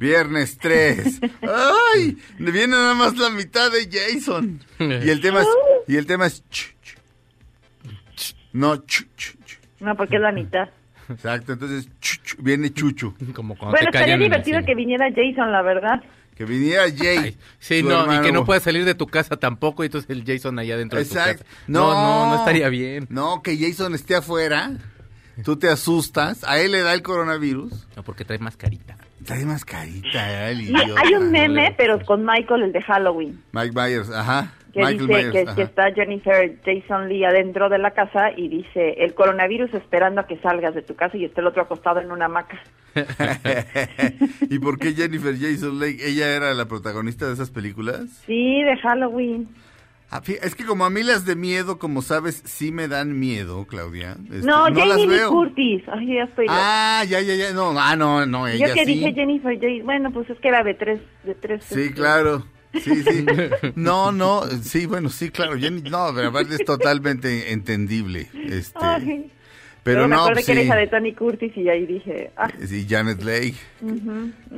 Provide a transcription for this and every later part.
Viernes 3. ¡Ay! Viene nada más la mitad de Jason. Y el tema es. Y el tema es. ch, ch, ch. No, ch, ch, ch. No, porque es la mitad. Exacto, entonces ch, ch, viene Chuchu. Como cuando Bueno, te estaría divertido que viniera Jason, la verdad. Que viniera Jay. Ay, sí, no, y que no puedas salir de tu casa tampoco, y entonces el Jason allá dentro Exacto. de tu casa. No, no, no estaría bien. No, que Jason esté afuera. Tú te asustas. A él le da el coronavirus. No, porque trae mascarita. Trae mascarita, hay un meme, pero con Michael, el de Halloween, Mike Myers, ajá. que Michael dice Myers, que, ajá. que está Jennifer Jason Lee adentro de la casa y dice, el coronavirus esperando a que salgas de tu casa y está el otro acostado en una hamaca. ¿Y por qué Jennifer Jason Leigh? ¿Ella era la protagonista de esas películas? Sí, de Halloween. Ah, Es que como a mí las de miedo, como sabes, sí me dan miedo, Claudia. Este, No, las Jamie Lee. Curtis. Ay, ya estoy. Ah, ya, ya, ya. No, ah, no, no, ella Yo que sí. dije Jennifer Jason, bueno, pues es que era de tres, de tres. Sí, este, claro. Sí, sí. No, no, sí, bueno, sí, claro. Jenny, no, pero aparte es totalmente entendible. Este, Ay. pero me no, acordé pues, que era sí. hija de Tony Curtis y ahí dije, ah, Sí, Janet Leigh,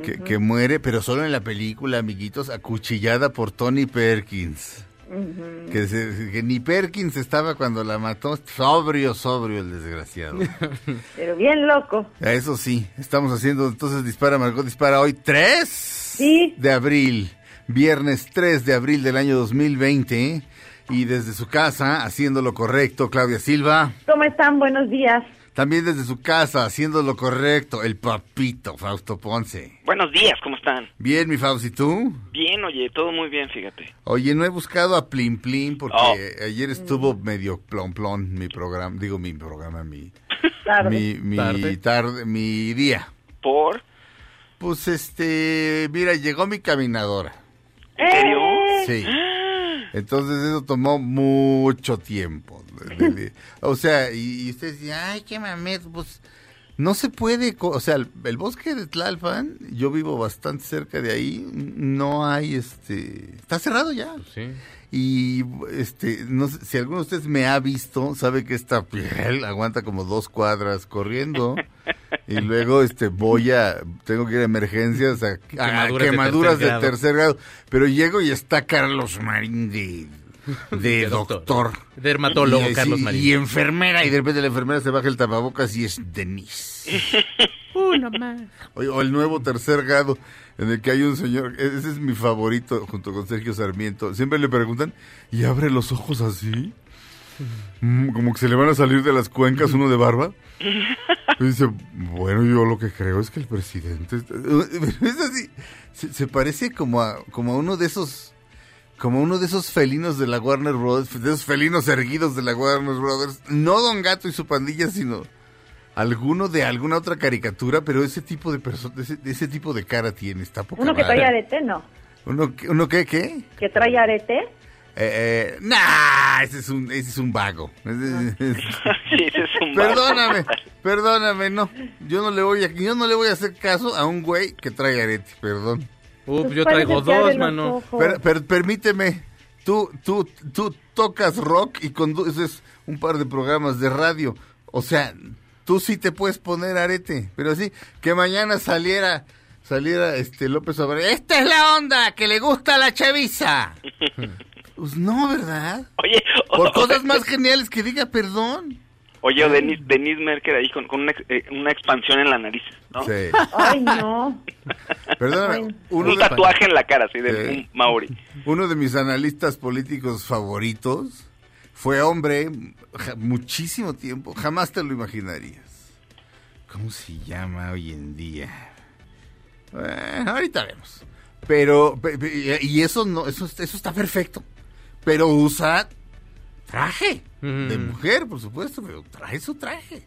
que, que muere, pero solo en la película, amiguitos, acuchillada por Tony Perkins. Que, se- que ni Perkins estaba cuando la mató, sobrio, sobrio el desgraciado. pero bien loco. Eso sí, estamos haciendo entonces Dispara Margot Dispara hoy 3 Sí. de abril, viernes 3 de abril del año 2020 y desde su casa haciendo lo correcto Claudia Silva, ¿Cómo están? Buenos días. También desde su casa haciendo lo correcto el papito Fausto Ponce. Buenos días, ¿cómo están? Bien, mi Fausto, ¿y tú? Bien, oye, todo muy bien, fíjate. Oye, no he buscado a Plim Plim porque Oh. ayer estuvo medio plon plon mi programa, digo mi programa, mi Tarde. mi mi Tarde. tarde, mi día. ¿Por? Pues este, mira, llegó mi caminadora. ¿En serio? ¡Eh! Sí. Entonces eso tomó mucho tiempo. O sea, y, y ustedes ay, qué mames, pues no se puede, o sea, el, el bosque de Tlalpan, yo vivo bastante cerca de ahí, no hay, este, está cerrado ya. Sí. Y este, no sé, si alguno de ustedes me ha visto, sabe que esta piel aguanta como dos cuadras corriendo. Y luego este voy a, tengo que ir a emergencias, a, a Quemaduras de quemaduras de tercer tercer, grado. Pero llego y está Carlos Marín de, de De doctor. doctor. Dermatólogo, y, Carlos sí, Marín. Y enfermera, y de repente la enfermera se baja el tapabocas y es Denise. Uno más. O, o el nuevo tercer grado, en el que hay un señor, e-, ese es mi favorito, junto con Sergio Sarmiento. Siempre le preguntan, ¿y abre los ojos así? Mm, como que se le van a salir de las cuencas uno de barba. Y dice, bueno, yo lo que creo es que el presidente... está-". Es así, se, se parece como a, como a uno de esos... Como uno de esos felinos de la Warner Brothers, de esos felinos erguidos de la Warner Brothers. No Don Gato y su pandilla, sino alguno de alguna otra caricatura, pero ese tipo de persona, ese, ese tipo de cara tiene, está poca Uno que madre. trae arete, no. ¿Uno, qué- uno qué, qué? Que trae arete. Eh, eh, nah, ese es un, ese es un vago. Ese- Sí, ese es un perdóname, perdóname, no. Yo no le voy a, yo no le voy a hacer caso a un güey que trae arete, perdón. Uh, Pues yo traigo dos, mano. Per- per- permíteme, tú, tú, tú tocas rock y conduces un par de programas de radio. O sea, tú sí te puedes poner arete, pero sí, que mañana saliera, saliera este López Obrador. Esta es la onda que le gusta a la chaviza. Pues no, ¿verdad? Oye, Por cosas más geniales que diga perdón. Oye, o Denis, Denise Merker ahí con, con una, ex- eh, una expansión en la nariz, ¿no? Sí. Ay, no. Perdóname, uno Un de, tatuaje en la cara, así, de Sí. un Maori. uno de mis analistas políticos favoritos fue hombre ja- muchísimo tiempo, jamás te lo imaginarías. ¿Cómo se llama hoy en día? Bueno, ahorita vemos. Pero, pe- pe- y eso no, eso, eso está perfecto. Pero usa traje de mujer, por supuesto, pero trae su traje.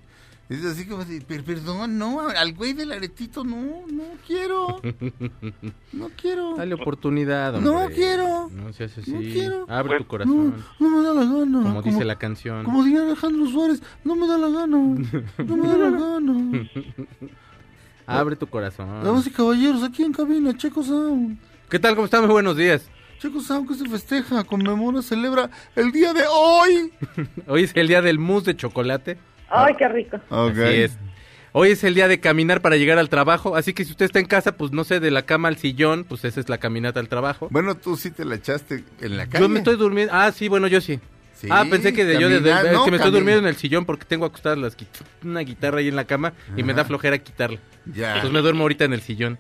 Es así como de, "Per- perdón, no, al güey del aretito no, no quiero. No quiero. Dale oportunidad, No hombre. quiero. No seas así. No quiero. Abre tu corazón. No, no me da la gana. como dice la canción. Como diría Alejandro Suárez, no me da la gana. No me da la gana. Abre tu corazón. Damas y caballeros, aquí en cabina, Checo Sound. ¿Qué tal? ¿Cómo están? Muy buenos días. Checo Sound que se festeja, conmemora, celebra el día de hoy. Hoy es el día del mousse de chocolate. Ay, qué rico. Ok. Así es. Hoy es el día de caminar para llegar al trabajo, así que si usted está en casa, pues no sé, de la cama al sillón, pues esa es la caminata al trabajo. Bueno, tú sí te la echaste en la calle. Yo me estoy durmiendo. Ah, sí, bueno, yo sí. Sí, ah, pensé que de, yo de- de- caminar, es no, que me estoy durmiendo en el sillón porque tengo acostadas las una guitarra ahí en la cama y me da flojera quitarla. Ya. Entonces me duermo ahorita en el sillón.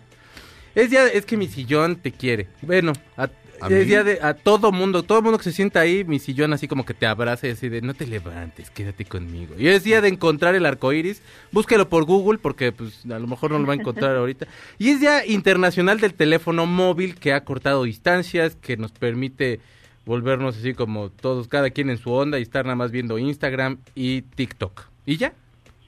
Es día, es que mi sillón te quiere. Bueno, a, ¿A mí? día de a todo mundo, todo mundo que se sienta ahí, mi sillón así como que te abraza y así de no te levantes, quédate conmigo. Y es día de encontrar el arco iris, búsquelo por Google porque pues a lo mejor no lo va a encontrar ahorita. Y es día internacional del teléfono móvil que ha cortado distancias, que nos permite volvernos así como todos, cada quien en su onda y estar nada más viendo Instagram y TikTok. Y ya,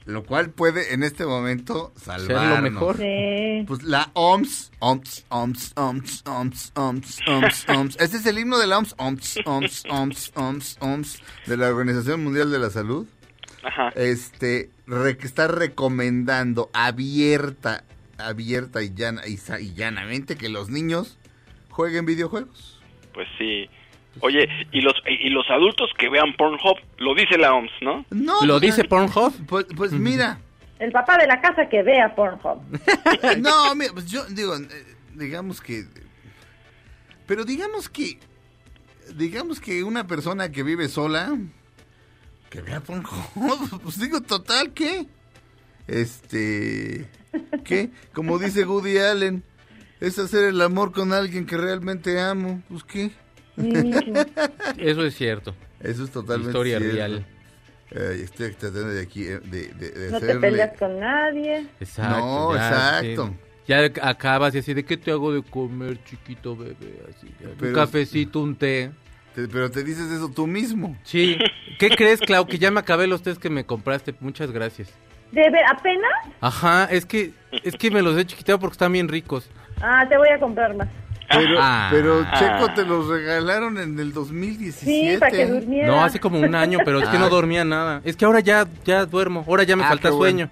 Lo cual puede en este momento ser salvarnos. lo mejor. Sí. Pues la OMS, OMS, OMS, OMS, OMS, OMS, OMS, OMS. Este es el himno de la OMS, OMS, OMS, OMS, OMS, OMS, de la Organización Mundial de la Salud. Ajá. Este, re- que está recomendando abierta, abierta y, llana, y, y llanamente que los niños jueguen videojuegos. Pues sí. Oye, y los y los adultos que vean Pornhub, lo dice la OMS, ¿no? No, ¿Lo dice Pornhub? Pues, pues mira, El papá de la casa que vea Pornhub. no, mira, pues yo digo, eh, digamos que, pero digamos que, digamos que una persona que vive sola, que vea Pornhub, pues digo, total, ¿qué? Este, ¿qué? Como dice Woody Allen, es hacer el amor con alguien que realmente amo, pues ¿qué? Eso es cierto. Eso es totalmente Historia cierto. real. Eh, estoy tratando de aquí, eh, de, de, de No te peleas con nadie. Exacto. No, ya, exacto. sí. Ya acabas y así de qué te hago de comer, chiquito bebé, así. ya, Pero- un cafecito, un té. Te- pero te dices eso tú mismo. Sí. ¿Qué crees, Clau? Que ya me acabé los tés que me compraste. Muchas gracias. ¿De ver apenas? Ajá, es que es que me los he chiquiteado porque están bien ricos. Ah, te voy a comprar más. Pero, Ah. pero Checo te los regalaron en el 2017. Sí, para que durmiera. No, hace como un año, pero es que Ah. no dormía nada. Es que ahora ya ya duermo. Ahora ya me Ah, falta qué bueno. sueño.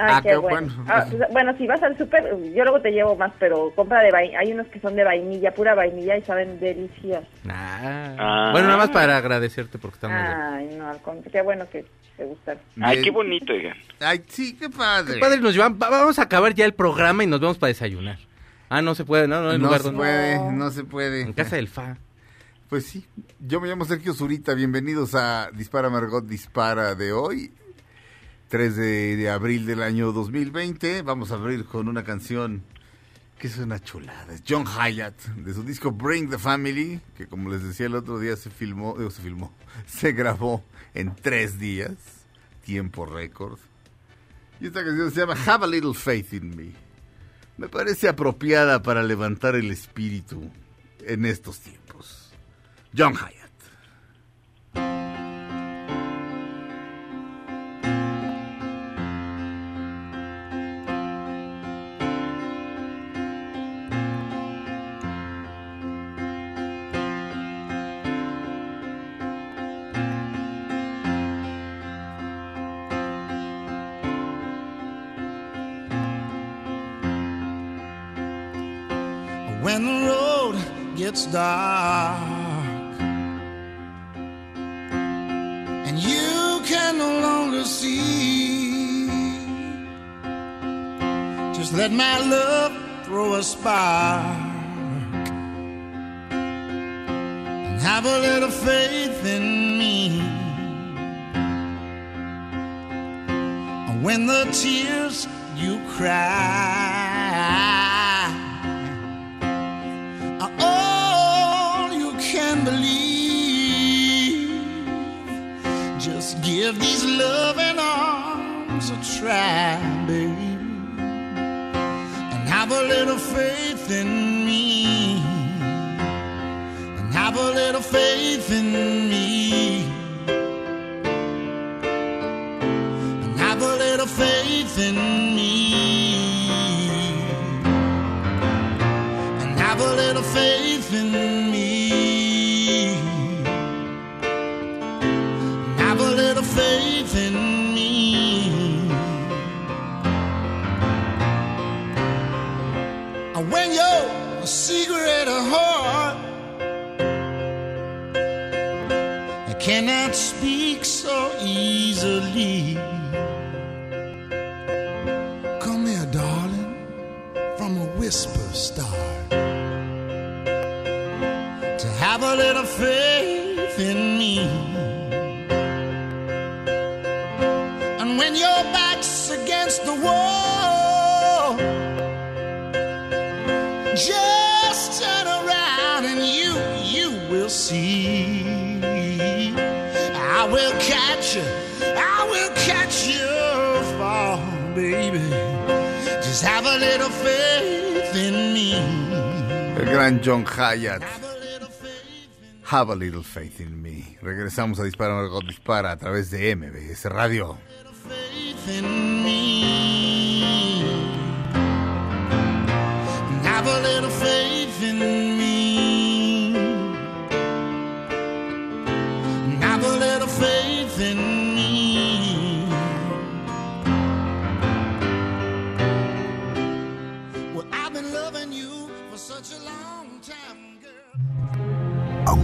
Ay, Ah, qué qué bueno. bueno. Ah, pues, bueno, si vas al súper, yo luego te llevo más, pero compra de vainilla. Hay unos que son de vainilla, pura vainilla y saben delicias. Ah. Ah. Bueno, nada más para agradecerte porque están. Ay, no, al qué bueno que te gustaron. Ay, qué bonito, oigan. Ay, sí, qué padre. Padre, nos llevan, va- vamos a acabar ya el programa y nos vemos para desayunar. Ah, no se puede, no, no hay No lugar se donde... puede, no se puede. En casa del Fa. Pues sí, yo me llamo Sergio Zurita, bienvenidos a Dispara Margot Dispara de hoy, 3 de, de abril del año 2020. Vamos a abrir con una canción que es una chulada, es John Hyatt, de su disco Bring the Family, que como les decía el otro día se filmó, digo, se filmó, se grabó en tres días, tiempo récord. Y esta canción se llama Have a Little Faith in Me. Me parece apropiada para levantar el espíritu en estos tiempos. John Hyatt. Just give these loving arms a try, baby, and have a little faith in me, and have a little faith in me. and have a little faith in me. Gran John Hyatt. Have a little faith in me. Regresamos a Dispara Margot Dispara a través de MBS Radio. have a little faith in me. Have a little faith in me.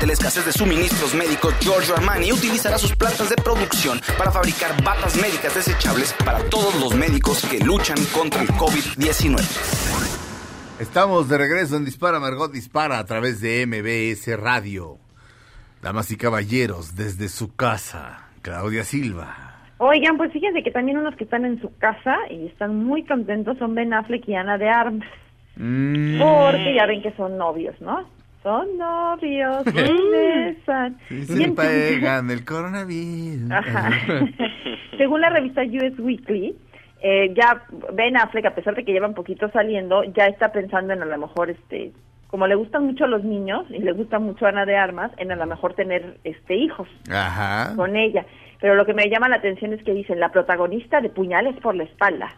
Ante la escasez de suministros médicos, Giorgio Armani utilizará sus plantas de producción para fabricar batas médicas desechables para todos los médicos que luchan contra el COVID-19. Estamos de regreso en Dispara Margot Dispara a través de MBS Radio. Damas y caballeros, desde su casa, Claudia Silva. Oigan, pues fíjense que también unos que están en su casa y están muy contentos son Ben Affleck y Ana de Armas. Mm, Porque ya ven que son novios, ¿no? Son novios, se besan. sí, se entonces- pegan el coronavirus. Ajá. Según la revista US Weekly, eh, ya Ben Affleck, a pesar de que llevan poquito saliendo, ya está pensando en a lo mejor, este, como le gustan mucho los niños y le gusta mucho Ana de Armas, en a lo mejor tener este hijos Ajá. con ella. Pero lo que me llama la atención es que dicen la protagonista de Puñales por la espalda.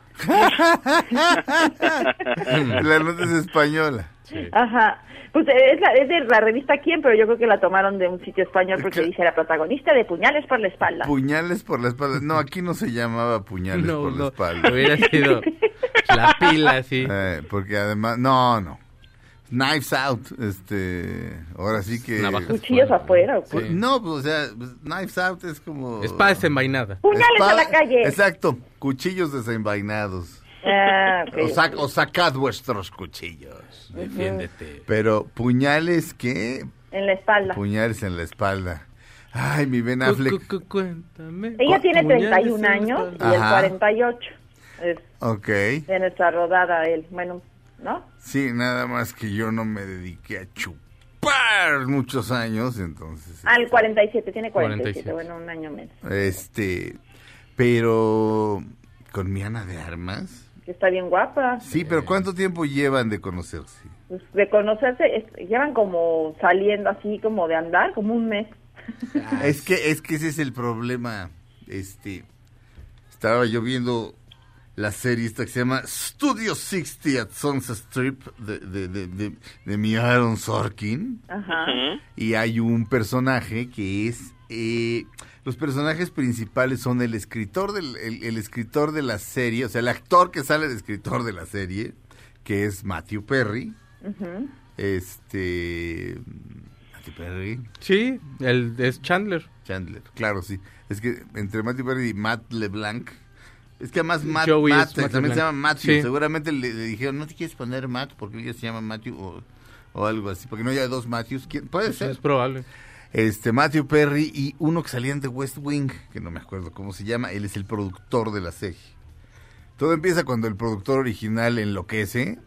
La nota es española. Ajá. Pues eh, es, la- es de la revista Quién, pero yo creo que la tomaron de un sitio español porque ¿Qué? dice la protagonista de Puñales por la espalda. Puñales por la espalda. No, aquí no se llamaba puñales No, por la espalda. hubiera sido la pila, sí. Eh, porque además, no, no. Knives out, este, ahora sí que... Navajas. Cuchillos afuera. ¿o qué? No, pues, o sea, pues, knives out es como... Espada desenvainada. Puñales a la calle. Exacto, cuchillos desenvainados. Ah, ok. O, sac- o sacad vuestros cuchillos. Defiéndete. Pero puñales, ¿qué? En la espalda. Puñales en la espalda. Ay, mi Ben Affleck. cu- cu- cuéntame. Ella tiene Puñales 31 en la años y Ajá. 48 es Ok. de nuestra rodada él. Bueno, ¿no? Sí, nada más que yo no me dediqué a chupar muchos años, entonces... Al 47, tiene 47, 47. bueno, un año menos. Este, pero con mi Ana de Armas. Que está bien guapa. Sí, pero ¿cuánto tiempo llevan de conocerse? Pues, de conocerse, es- llevan como saliendo así, como de andar, como un mes. Es que es que ese es el problema. Este, estaba yo viendo la serie esta que se llama Studio 60 at Sunset Strip de, de, de, de, de mi Aaron Sorkin. Ajá. Y hay un personaje que es... eh, los personajes principales son el escritor, del, el, el escritor de la serie, o sea, el actor que sale de escritor de la serie, que es Matthew Perry. Este. Matthew Perry. Sí, el es Chandler. Chandler, claro, sí. Es que entre Matthew Perry y Matt LeBlanc. Es que además Matt, Matt es Matt también se llama Matthew. Sí. Seguramente le, le dijeron, ¿no te quieres poner Matt? Porque ella se llama Matthew o, o algo así. Porque no haya dos Matthews. ¿Quién? Puede Es, ser. es probable. Este, Matthew Perry y uno que salían de West Wing, que no me acuerdo cómo se llama, él es el productor de la serie. Todo empieza cuando el productor original enloquece.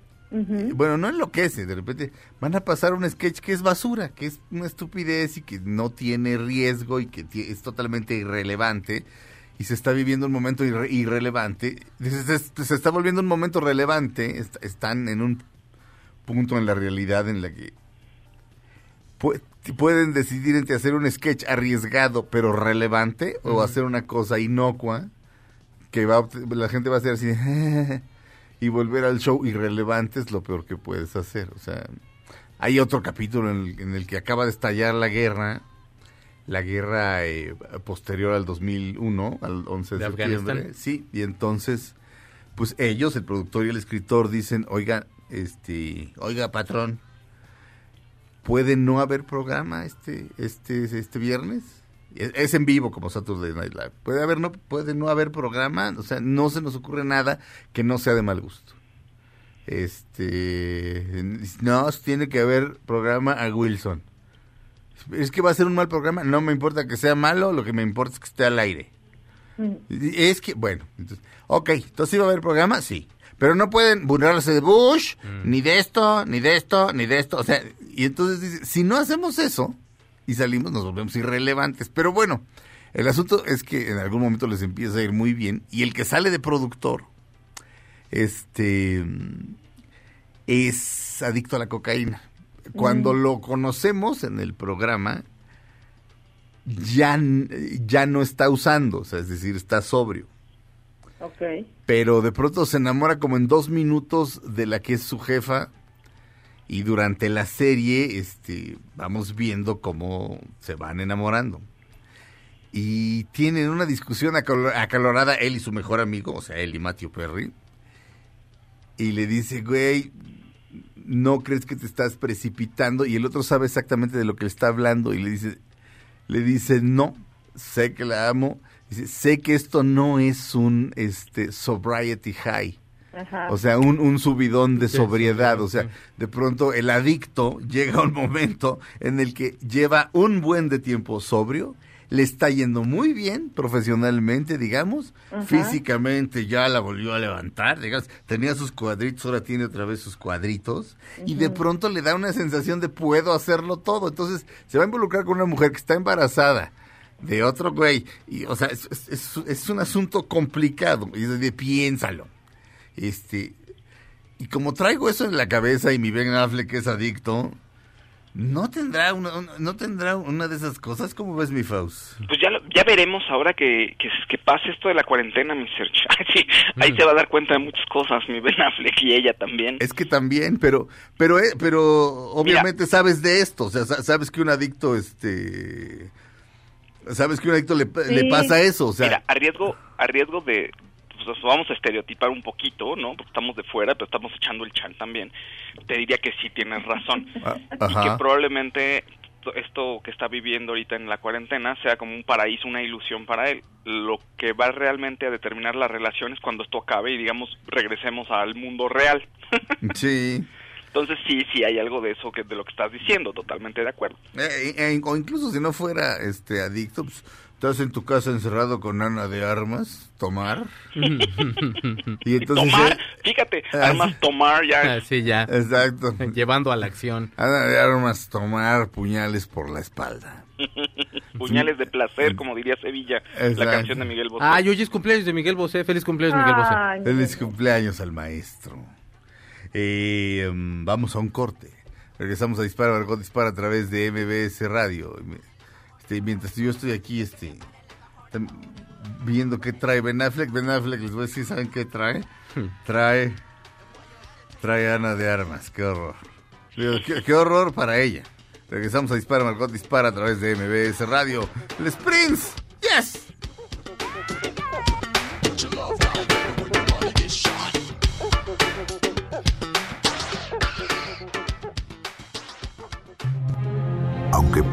Bueno, no enloquece, de repente van a pasar un sketch que es basura, que es una estupidez y que no tiene riesgo y que es totalmente irrelevante. Y se está viviendo un momento irre- irrelevante. Se, se- se está volviendo un momento relevante. est- están en un punto en la realidad en la que pueden decidir entre hacer un sketch arriesgado pero relevante o hacer una cosa inocua que va la gente va a hacer así y volver al show irrelevante es lo peor que puedes hacer. O sea hay otro capítulo en el, en el que acaba de estallar la guerra la guerra eh, posterior al 2001 al 11 de, De septiembre. Afganistán. sí y entonces pues ellos el productor y el escritor dicen oiga este oiga patrón puede no haber programa este este este viernes es, es en vivo como Saturday Night Live. Puede haber no puede no haber programa o sea no se nos ocurre nada que no sea de mal gusto. Este no tiene que haber programa a Wilson. Es que va a ser un mal programa no me importa que sea malo lo que me importa es que esté al aire. Es que, bueno, entonces, ok, entonces va a haber programa, sí. Pero no pueden burlarse de Bush, ni de esto, ni de esto, ni de esto. O sea, y entonces dice, si no hacemos eso y salimos, nos volvemos irrelevantes. Pero bueno, el asunto es que en algún momento les empieza a ir muy bien. Y el que sale de productor, este, es adicto a la cocaína. Cuando lo conocemos en el programa, ya, ya no está usando, o sea, es decir, está sobrio. Ok. Pero de pronto se enamora como en dos minutos de la que es su jefa y durante la serie este, vamos viendo cómo se van enamorando. Y tienen una discusión acalo- acalorada él y su mejor amigo, o sea, él y Matthew Perry. Y le dice, güey, no crees que te estás precipitando. Y el otro sabe exactamente de lo que le está hablando y le dice, le dice, no, sé que la amo. Dice, sé que esto no es un este sobriety high. Ajá. O sea, un, un subidón de Sí, sobriedad. sí, O sea, de pronto el adicto llega a un momento en el que lleva un buen de tiempo sobrio, le está yendo muy bien profesionalmente, digamos, físicamente ya la volvió a levantar, digamos, tenía sus cuadritos, ahora tiene otra vez sus cuadritos, y de pronto le da una sensación de puedo hacerlo todo. Entonces se va a involucrar con una mujer que está embarazada de otro güey, y o sea, es, es- un asunto complicado, y de piénsalo. Este, y como traigo eso en la cabeza y mi Ben Affleck es adicto, no tendrá una, una- no tendrá una de esas cosas. ¿Cómo ves mi Faust? Pues ya, lo- ya veremos ahora que, que, que pase esto de la cuarentena, mi Serge. sí, ahí se va a dar cuenta de muchas cosas, mi Ben Affleck y ella también. Es que también, pero, pero, eh, pero obviamente sabes de esto, o sea, sa- sabes que un adicto, este, sabes que un adicto le, le Sí. pasa eso, o sea, Mira, a riesgo, a riesgo de, pues nos vamos a estereotipar un poquito, ¿no? Porque estamos de fuera, pero estamos echando el chan también. Te diría que sí tienes razón. ah, Y que probablemente to- esto que está viviendo ahorita en la cuarentena sea como un paraíso, una ilusión para él. Lo que va realmente a determinar las relaciones cuando esto acabe y digamos regresemos al mundo real. sí. Entonces sí, sí hay algo de eso que de lo que estás diciendo, totalmente de acuerdo. Eh, eh, o incluso si no fuera este adicto, pues, estás en tu casa encerrado con Ana de Armas, tomar. y entonces... tomar, eh, fíjate, ah, sí. tomar ya Así ya. Exacto. Llevando a la acción. Ana de Armas, tomar puñales por la espalda. puñales de placer, como diría Sevilla, Exacto. la canción de Miguel Bosé. Ah, y hoy es cumpleaños de Miguel Bosé. Feliz cumpleaños, Miguel Bosé. Ay, Feliz cumpleaños al maestro. Eh, mm, vamos a un corte. Regresamos a Dispara, Margot Dispara a través de MBS Radio. Este, mientras yo estoy aquí, este, viendo qué trae Ben Affleck. Ben Affleck, les voy a decir, ¿saben qué trae? Trae, trae Ana de Armas. Qué horror. Qué horror para ella. Regresamos a Dispara, Margot Dispara a través de MBS Radio. Les Prince. Yes.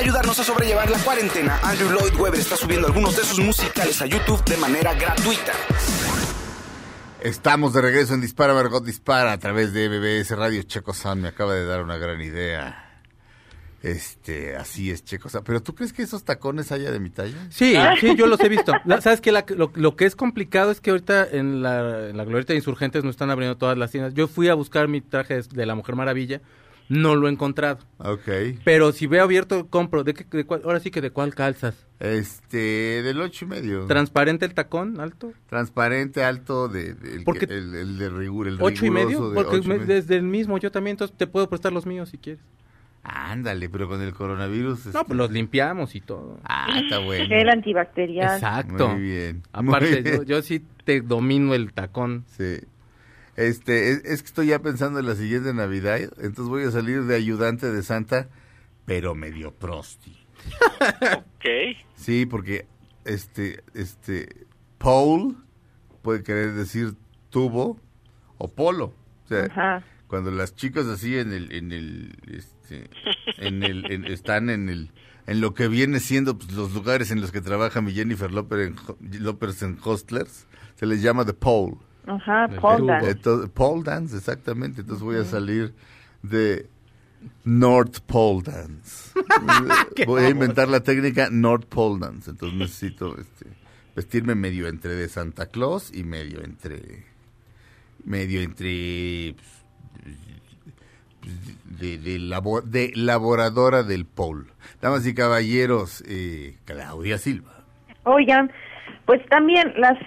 Para ayudarnos a sobrellevar la cuarentena, Andrew Lloyd Webber está subiendo algunos de sus musicales a YouTube de manera gratuita. Estamos de regreso en Dispara Margot Dispara a través de BBS Radio. Checo San me acaba de dar una gran idea. Este, así es, Checo San. Pero ¿tú crees que esos tacones haya de mi talla? Sí, sí, yo los he visto. La- ¿Sabes qué? La- lo, lo que es complicado es que ahorita en la, en la Glorieta de Insurgentes no están abriendo todas las tiendas. Yo fui a buscar mi traje de la Mujer Maravilla, no lo he encontrado. Ok. Pero si veo abierto, compro. ¿De qué, de cuál- ahora sí que de cuál calzas. Este, del ocho y medio. ¿Transparente el tacón alto? Transparente, alto, de, de- el, Porque- que- el, el de rigur, el ¿Ocho y medio? Porque y medio. desde el mismo yo también, entonces te puedo prestar los míos si quieres. Ándale, pero con el coronavirus. No, este- pues los limpiamos y todo. Ah, está bueno. Gel antibacterial. Exacto. Muy bien. Aparte, Muy bien. yo, yo sí te domino el tacón. Sí. Este, es, es que estoy ya pensando en la siguiente Navidad, entonces voy a salir de ayudante de Santa, pero medio prosti. Ok. Sí, porque este, este, Paul puede querer decir tubo o polo. O sea, Ajá. cuando las chicas así en el, en el, este, en el, en- están en el, en lo que viene siendo pues, los lugares en los que trabaja mi Jennifer López en, López en Hostlers, se les llama the pole. Ajá, pole dance. Entonces, pole dance, exactamente. Entonces voy a salir de North Pole Dance. voy a inventar la técnica North Pole Dance. Entonces necesito este, vestirme medio entre de Santa Claus y medio entre medio entre pues, de, de, labo- de laboradora del pole. Damas y caballeros, eh, Claudia Silva. Oigan, pues también las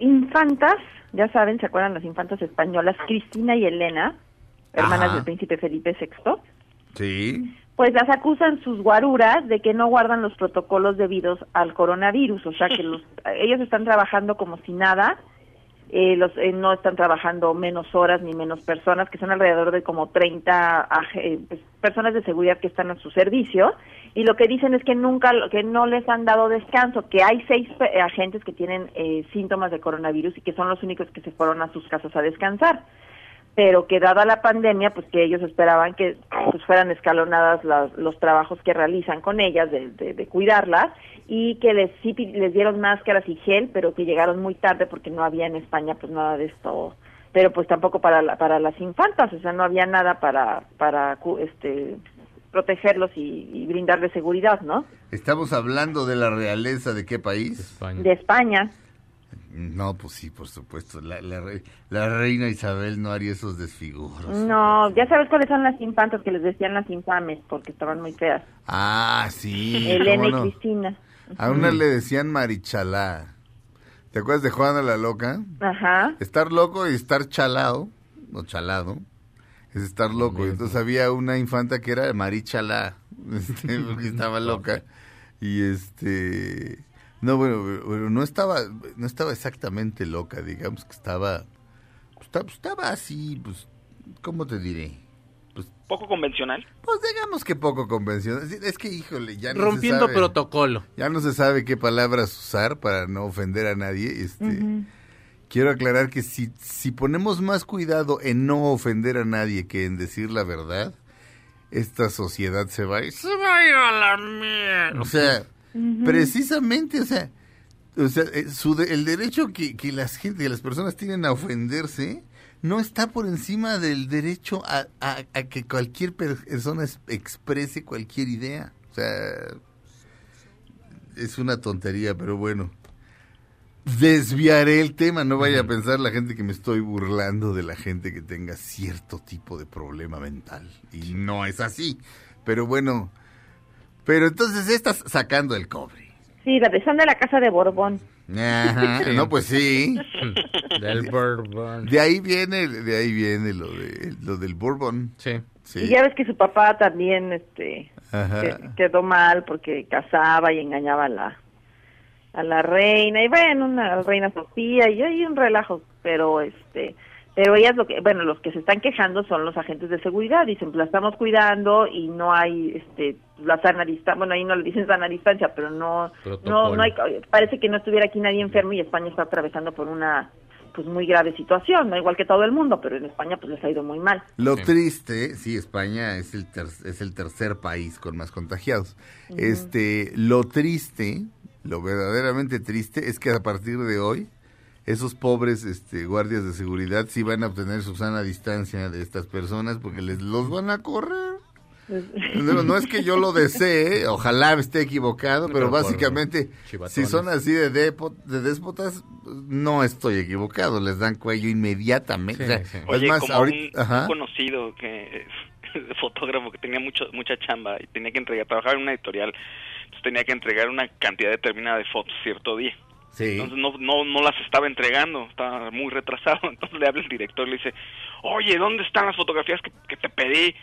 infantas, ya saben, ¿se acuerdan las infantas españolas? Cristina y Elena, hermanas Ajá. del príncipe Felipe VI. Sí. Pues las acusan sus guaruras de que no guardan los protocolos debidos al coronavirus, o sea que los, ellos están trabajando como si nada, eh, los, eh, no están trabajando menos horas ni menos personas, que son alrededor de como 30 ag- eh, pues, personas de seguridad que están a su servicio, y lo que dicen es que nunca, que no les han dado descanso, que hay seis eh, agentes que tienen eh, síntomas de coronavirus y que son los únicos que se fueron a sus casas a descansar pero que dada la pandemia, pues que ellos esperaban que pues fueran escalonadas las- los trabajos que realizan con ellas de, de- de cuidarlas y que les sí les dieron máscaras y gel, pero que llegaron muy tarde porque no había en España pues nada de esto, pero pues tampoco para la- para las infantas, o sea, no había nada para para este protegerlos y, y brindarles seguridad, ¿no? Estamos hablando de la realeza de qué país? España. De España. No, pues sí, por supuesto. La, la, re- la reina Isabel no haría esos desfiguros. No, ya sabes cuáles son las infantas que les decían las infames porque estaban muy feas. Ah, sí. Elena y. Cristina. A una le decían Marichalá. ¿Te acuerdas de Juana la Loca? Ajá. Estar loco y estar chalado, o chalado, es estar loco. Y Entonces había una infanta que era Marichalá, este, porque estaba loca. Y este... No, bueno, bueno, no estaba, no estaba exactamente loca, digamos que estaba, pues, pues, estaba así, pues, ¿cómo te diré? Poco convencional. Pues digamos que poco convencional. Es- Es que, híjole, ya no Rompiendo se sabe, protocolo. Ya no se sabe qué palabras usar para no ofender a nadie. Este, Quiero aclarar que si, si ponemos más cuidado en no ofender a nadie que en decir la verdad, esta sociedad se va a ir, se va a ir a la mierda. O sea, precisamente, o sea, o sea eh, su de- el derecho que, que las gente, que las personas tienen a ofenderse, no está por encima del derecho a, a- a que cualquier per- persona es- exprese cualquier idea. O sea, es una tontería, pero bueno. Desviaré el tema, no vaya a pensar la gente que me estoy burlando de la gente que tenga cierto tipo de problema mental. Y no es así. Pero bueno, pero entonces estás sacando el cobre. Sí, la de son de la casa de Borbón. Ajá, Sí. No, pues sí. Del bourbon. De ahí viene, de ahí viene lo de lo del Bourbon. Sí. Sí. Y ya ves que su papá también este Ajá. quedó mal porque casaba y engañaba a la a la reina, y bueno, una a reina Sofía, y hay un relajo, pero este, pero ellas lo que, bueno, los que se están quejando son los agentes de seguridad, dicen, pues la estamos cuidando y no hay, este, la sana distancia, bueno, ahí no le dicen sana distancia, pero no, no, Protocolo. no hay, parece que no estuviera aquí nadie enfermo y España está atravesando por una, pues muy grave situación, no igual que todo el mundo, pero en España pues les ha ido muy mal. Lo triste, sí, España es el, ter- es el tercer país con más contagiados. Este, lo triste, lo verdaderamente triste es que a partir de hoy esos pobres este, guardias de seguridad sí van a obtener su sana distancia de estas personas porque les los van a correr. No, no es que yo lo desee, ojalá esté equivocado, pero básicamente, si son así de, depo- de déspotas, no estoy equivocado, les dan cuello inmediatamente. Sí, O sea, sí. es Oye, más, como ahorita- un, ajá. un conocido que fotógrafo que tenía mucho mucha chamba y tenía que entregar, trabajaba en una editorial, entonces tenía que entregar una cantidad determinada de fotos cierto día. Sí. Entonces no, no, no las estaba entregando, estaba muy retrasado. Entonces le habla el director y le dice, oye, ¿dónde están las fotografías que, que te pedí?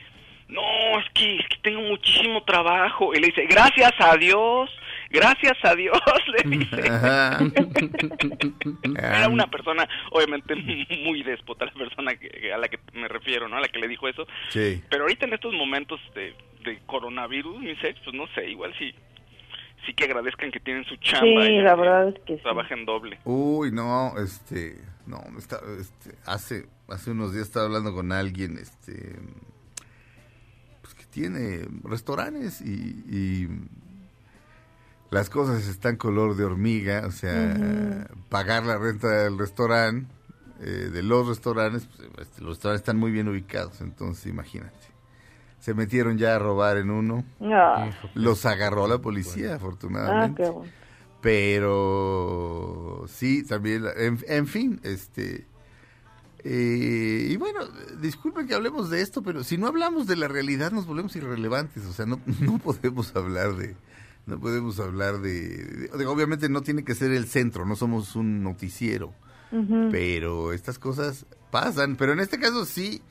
No, es que, es que tengo muchísimo trabajo. Y le dice, gracias a Dios, gracias a Dios, le dice. Era una persona, obviamente, muy déspota, la persona que- a la que me refiero, ¿no? A la que le dijo eso. Sí. Pero ahorita en estos momentos de, de coronavirus, mi pues no sé, igual sí, sí que agradezcan que tienen su chamba Sí, y la verdad es que sí. trabajen doble. Uy, no, este, no, está, este, hace, hace unos días estaba hablando con alguien, este, pues que tiene restaurantes y, y las cosas están color de hormiga, o sea, pagar la renta del restaurante, eh, de los restaurantes, pues, este, los restaurantes están muy bien ubicados, entonces imagínate. Se metieron ya a robar en uno, Ah, los agarró la policía, ah, afortunadamente. qué bueno. Pero sí, también, en, en fin, este... eh, y bueno, disculpen que hablemos de esto, pero si no hablamos de la realidad nos volvemos irrelevantes, o sea, no, no podemos hablar de... No podemos hablar de, de- Obviamente no tiene que ser el centro, no somos un noticiero, pero estas cosas pasan, pero en este caso sí...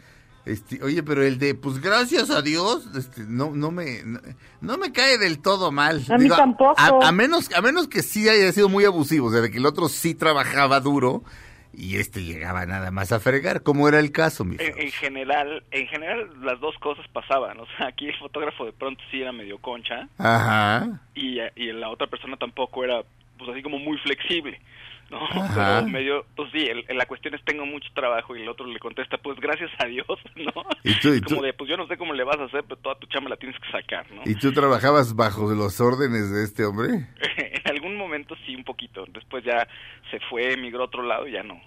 Este, oye, pero el de, pues gracias a Dios, este, no, no me, no, no me cae del todo mal. A mí tampoco. A, a menos, a menos que sí haya sido muy abusivo, o sea, de que el otro sí trabajaba duro y este llegaba nada más a fregar, como era el caso, mi En, en general, en general las dos cosas pasaban, o sea, aquí el fotógrafo de pronto sí era medio concha Ajá. y, y la otra persona tampoco era, pues así como muy flexible, ¿no? Ajá. Pero medio, pues sí, el- la cuestión es tengo mucho trabajo y el otro le contesta, pues gracias a Dios, ¿no? ¿Y tú- y Es como tú- de, pues yo no sé cómo le vas a hacer, pero toda tu chamba la tienes que sacar, ¿no? ¿Y tú trabajabas bajo los órdenes de este hombre? en algún momento sí, un poquito. Después ya se fue, emigró a otro lado y ya no.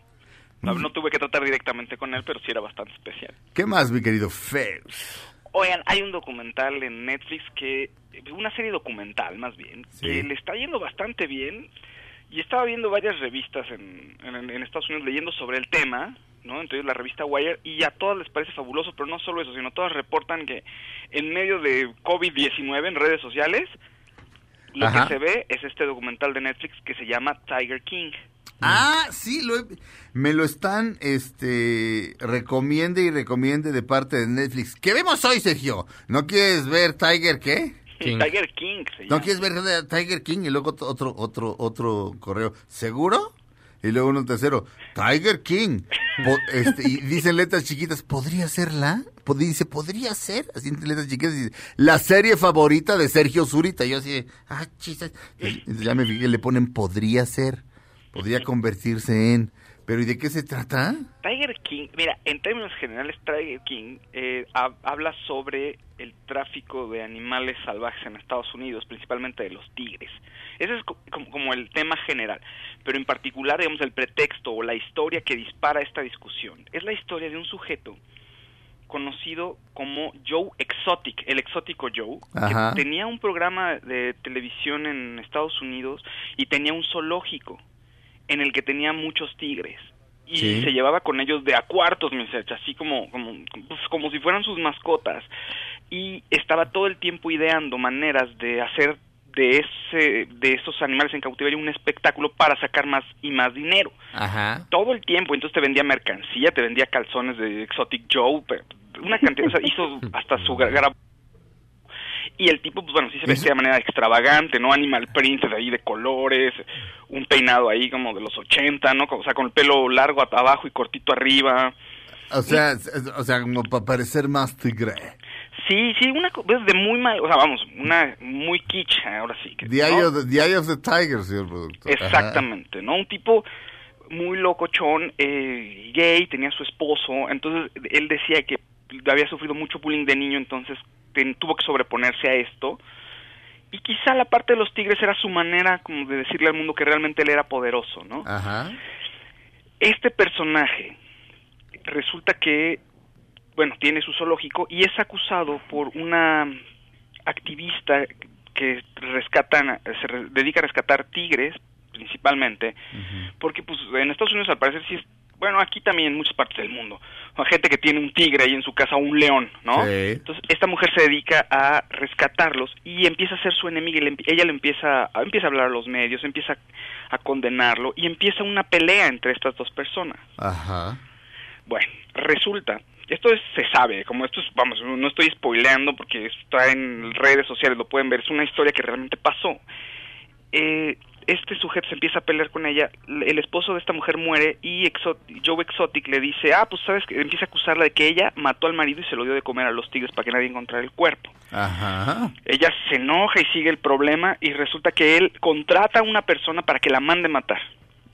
No, no tuve que tratar directamente con él, pero sí era bastante especial. ¿Qué más, mi querido Faust? Oigan, hay un documental en Netflix que, una serie documental más bien, Sí. que le está yendo bastante bien. Y estaba viendo varias revistas en, en, en Estados Unidos leyendo sobre el tema, ¿no? Entonces la revista Wire, y a todas les parece fabuloso, pero no solo eso, sino todas reportan que en medio de COVID-19 en redes sociales, lo Ajá. que se ve es este documental de Netflix que se llama Tiger King. Ah, sí, lo he- me lo están este recomiende y recomiende de parte de Netflix. ¿Qué vemos hoy, Sergio? ¿No quieres ver Tiger qué? King. Tiger King se ¿No quieres ver Tiger King? Y luego otro, otro, otro, otro correo. ¿Seguro? Y luego uno tercero. Tiger King. Este, y dicen letras chiquitas. ¿Podría ser la? Dice, ¿podría ser? Así en letras chiquitas. dice, la serie favorita de Sergio Zurita. Yo así, de, ah, chistes. Ya me fijé, le ponen podría ser. Podría convertirse en. Pero ¿y de qué se trata? Tiger King, mira, en términos generales, Tiger King eh, ha- habla sobre el tráfico de animales salvajes en Estados Unidos, principalmente de los tigres. Ese es co- como, como el tema general, pero en particular, digamos, el pretexto o la historia que dispara esta discusión es la historia de un sujeto conocido como Joe Exotic, el exótico Joe, Ajá. que tenía un programa de televisión en Estados Unidos y tenía un zoológico en el que tenía muchos tigres y Sí. se llevaba con ellos de a cuartos, mi así como como pues, como si fueran sus mascotas y estaba todo el tiempo ideando maneras de hacer de ese de esos animales en cautiverio un espectáculo para sacar más y más dinero Ajá. todo el tiempo. Entonces te vendía mercancía, te vendía calzones de Exotic Joe, una cantidad, o sea, hizo hasta su gra- gra- Y el tipo, pues bueno, sí se vestía de manera extravagante, ¿no? Animal print de ahí de colores, un peinado ahí como de los 80, ¿no? O sea, con el pelo largo hasta abajo y cortito arriba. O sea, o sea, como para parecer más tigre. Sí, sí, una co- pues, de muy mal, o sea, vamos, una muy kitsch, ahora sí. Que, The, Eye ¿no? of the, the Eye of the Tiger, señor productor. Ajá. Exactamente, ¿no? Un tipo muy locochón, eh, gay, tenía su esposo, entonces él decía que había sufrido mucho bullying de niño, entonces ten- tuvo que sobreponerse a esto. Y quizá la parte de los tigres era su manera como de decirle al mundo que realmente él era poderoso, ¿no? Ajá. Este personaje resulta que, bueno, tiene su zoológico y es acusado por una activista que rescatan, se dedica a rescatar tigres principalmente, porque pues en Estados Unidos al parecer sí es, bueno, aquí también en muchas partes del mundo, hay gente que tiene un tigre ahí en su casa, un león, ¿no? Sí. Entonces esta mujer se dedica a rescatarlos y empieza a ser su enemiga, y ella le empieza, a- empieza a hablar a los medios, empieza a condenarlo y empieza una pelea entre estas dos personas. Ajá. Bueno, resulta, esto es, se sabe, como esto es, vamos, no estoy spoileando porque está en redes sociales, lo pueden ver, es una historia que realmente pasó. Eh, este sujeto se empieza a pelear con ella, el esposo de esta mujer muere y Joe Exotic le dice, ah, pues sabes que empieza a acusarla de que ella mató al marido y se lo dio de comer a los tigres para que nadie encontrara el cuerpo. Ajá. Ella se enoja y sigue el problema y resulta que él contrata a una persona para que la mande matar.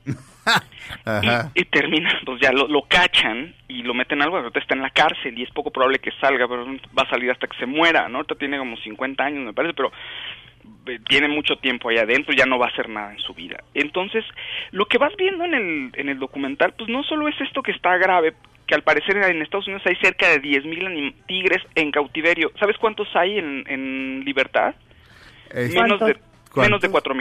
Ajá. Y, y termina, pues ya lo, lo cachan y lo meten algo, ahorita está en la cárcel y es poco probable que salga, pero va a salir hasta que se muera, ¿no? Ahorita tiene como 50 años, me parece, pero tiene mucho tiempo ahí adentro, ya no va a hacer nada en su vida. Entonces, lo que vas viendo en el, en el documental, pues no solo es esto que está grave, que al parecer en Estados Unidos hay cerca de 10.000 tigres en cautiverio. ¿Sabes cuántos hay en, en libertad? Es- Menos de, menos de ¿Cuántos?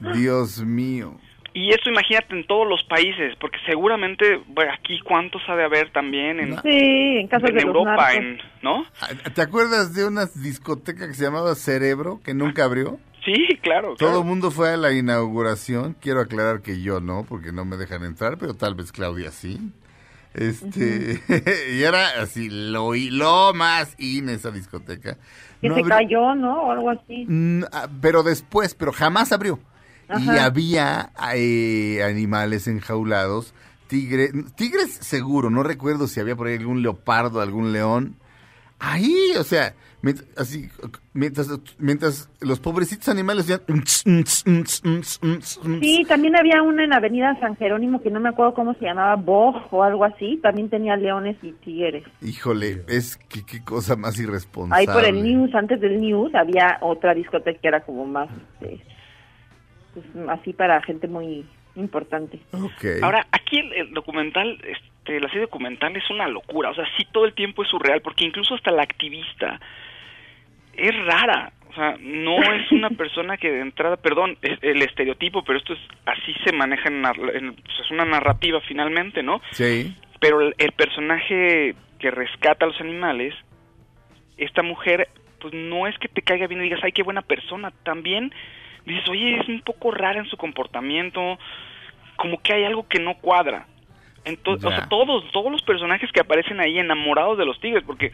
4.000. Dios mío. Y eso imagínate en todos los países, porque seguramente bueno, aquí cuántos ha de haber también en, Sí, en casos en de los Europa, en, ¿no? Ah, ¿Te acuerdas de una discoteca que se llamaba Cerebro, que nunca abrió? Sí, claro. Todo claro. el mundo fue a la inauguración. Quiero aclarar que yo no, porque no me dejan entrar, pero tal vez Claudia sí. Este, y era así, lo, lo más in esa discoteca. Que No se abrió- cayó, ¿no? O algo así. Mm, ah, pero después, pero jamás abrió. Y Ajá. había eh, animales enjaulados, tigre, tigres seguro, no recuerdo si había por ahí algún leopardo, algún león. Ahí, o sea, mient- así, mientras, mientras los pobrecitos animales decían... Sí, también había una en la avenida San Jerónimo que no me acuerdo cómo se llamaba, Boj o algo así. También tenía leones y tigres. Híjole, es que qué cosa más irresponsable. Ahí por el News, antes del News, había otra discoteca que era como más, este, pues, así para gente muy importante. Ok. Ahora, aquí el, el documental, este, la serie documental es una locura, o sea, sí todo el tiempo es surreal, porque incluso hasta la activista es rara, o sea, no es una persona que de entrada, perdón, es el estereotipo, pero esto es así se maneja en, pues, es una narrativa finalmente, ¿no? Sí. pero el, el personaje que rescata a los animales, esta mujer, pues no es que te caiga bien y digas, ay, qué buena persona, también dices, oye, es un poco rara en su comportamiento, como que hay algo que no cuadra. Entonces, o sea, todos, todos los personajes que aparecen ahí enamorados de los tigres, porque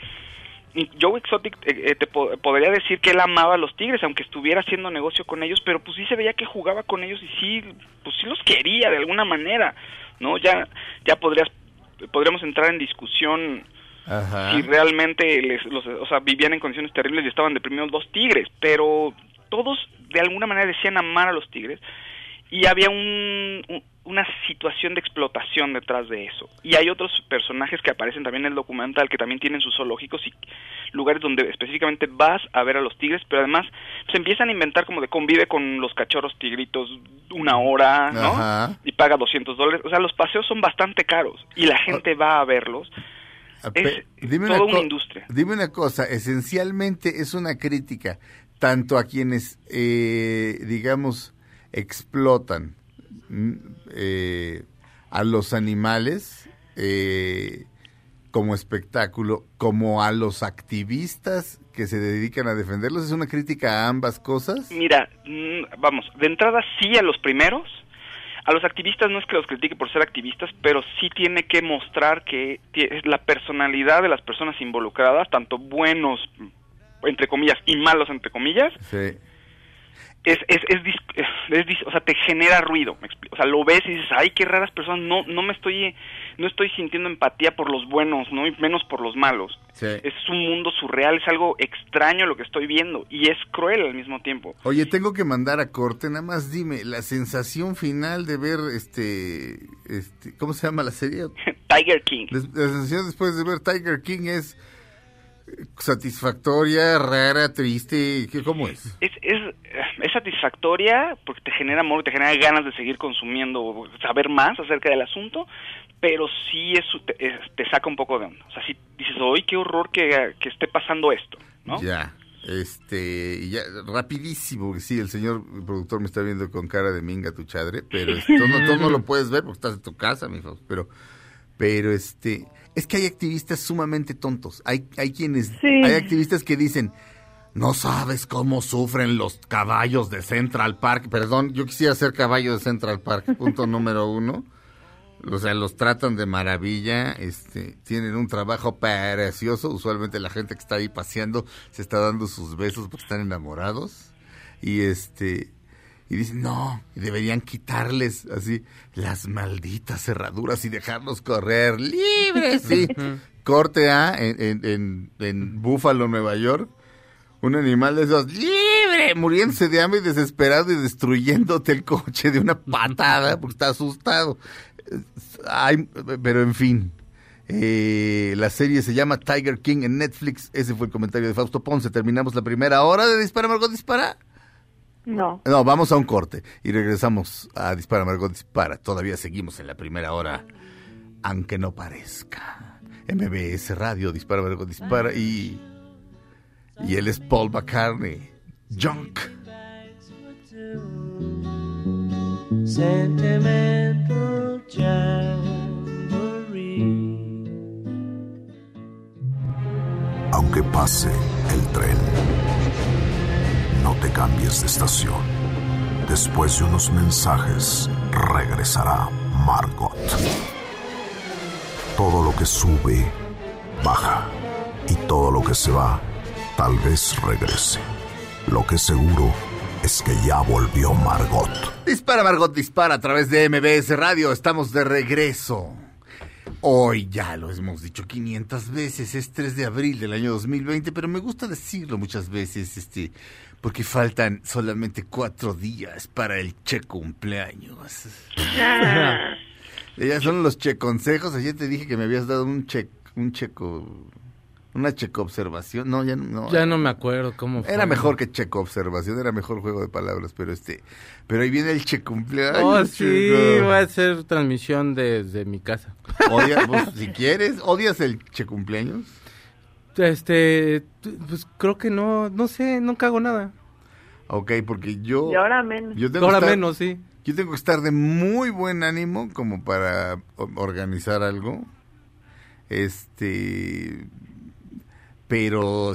Joe Exotic eh, eh, te po- podría decir que él amaba a los tigres, aunque estuviera haciendo negocio con ellos, pero pues sí se veía que jugaba con ellos y sí, pues sí los quería de alguna manera, ¿no? Ya, ya podrías, podríamos entrar en discusión Ajá. si realmente les, los, o sea, vivían en condiciones terribles y estaban deprimidos los tigres, pero todos de alguna manera decían amar a los tigres y había un, un- una situación de explotación detrás de eso. Y hay otros personajes que aparecen también en el documental que también tienen sus zoológicos y lugares donde específicamente vas a ver a los tigres, pero además se empiezan a inventar como de convive con los cachorros tigritos una hora, ¿no? Ajá. Y paga 200 dólares. O sea, los paseos son bastante caros y la gente va a verlos. Ah, Es dime toda una industria. Dime una cosa, esencialmente es una crítica tanto a quienes, eh, digamos, explotan mm, eh, a los animales eh, como espectáculo, como a los activistas que se dedican a defenderlos. ¿Es una crítica a ambas cosas? Mira, mm, vamos, de entrada sí a los primeros. A los activistas no es que los critique por ser activistas, pero sí tiene que mostrar que tie- la personalidad de las personas involucradas, tanto buenos entre comillas, y malos, entre comillas, Sí. es, es, es, o sea, te genera ruido, me o sea, lo ves y dices, ay, qué raras personas, no, no me estoy, no estoy sintiendo empatía por los buenos, no, y menos por los malos. Sí. Es un mundo surreal, es algo extraño lo que estoy viendo, y es cruel al mismo tiempo. Oye, tengo que mandar a corte, nada más dime, la sensación final de ver este, este ¿cómo se llama la serie? Tiger King. La, la sensación después de ver Tiger King es satisfactoria, rara, triste, ¿qué, ¿cómo es? Es, es, es satisfactoria porque te genera amor, te genera ganas de seguir consumiendo, saber más acerca del asunto, pero sí es, te, es- te saca un poco de onda. O sea, sí dices, ¡ay, qué horror que, que esté pasando esto! ¿no? Ya, este, ya, rapidísimo, porque sí, el señor productor me está viendo con cara de minga tu chadre, pero esto no, tú no lo puedes ver porque estás en tu casa, mi Fausto, pero, pero este, es que hay activistas sumamente tontos, hay, hay quienes, Sí. hay activistas que dicen, no sabes cómo sufren los caballos de Central Park, perdón, yo quisiera ser caballo de Central Park, punto número uno, o sea, los tratan de maravilla, este, tienen un trabajo precioso. Usualmente la gente que está ahí paseando se está dando sus besos porque están enamorados. Y este, y dicen, no, deberían quitarles así las malditas cerraduras y dejarlos correr libres. Sí. Corte A en, en, en, en Búfalo, Nueva York. Un animal de esos libre, muriéndose de hambre y desesperado y destruyéndote el coche de una patada porque está asustado. Ay, pero en fin, eh, la serie se llama Tiger King en Netflix. Ese fue el comentario de Fausto Ponce. Terminamos la primera hora de Dispara Margot Dispara. No. No, vamos a un corte y regresamos a Dispara Margot Dispara. Todavía seguimos en la primera hora, aunque no parezca. MBS Radio, Dispara Margot Dispara y, y él es Paul McCartney. Junk. Sentimental jamboree. Aunque pase te cambies de estación. Después de unos mensajes, regresará Margot. Todo lo que sube, baja. Y todo lo que se va, tal vez regrese. Lo que seguro es que ya volvió Margot. Dispara Margot Dispara a través de MBS Radio. Estamos de regreso. Hoy ya lo hemos dicho 500 veces, es 3 de abril del año 2020, pero me gusta decirlo muchas veces, este, porque faltan solamente cuatro días para el che cumpleaños. ya son los che consejos. Ayer te dije que me habías dado un che, un checo, una checo observación. No, ya no. Ya no me acuerdo cómo fue. Era mejor que checo observación, era mejor juego de palabras, pero este, pero ahí viene el che cumpleaños. Oh, sí, chico. voy a hacer transmisión desde mi casa. Odia- pues, si quieres, ¿odias el che cumpleaños? Este, pues creo que no, no sé, nunca hago nada. Ok, porque yo... Y ahora menos. Yo tengo Ahora que estar- menos, sí. Yo tengo que estar de muy buen ánimo como para organizar algo. Este... Pero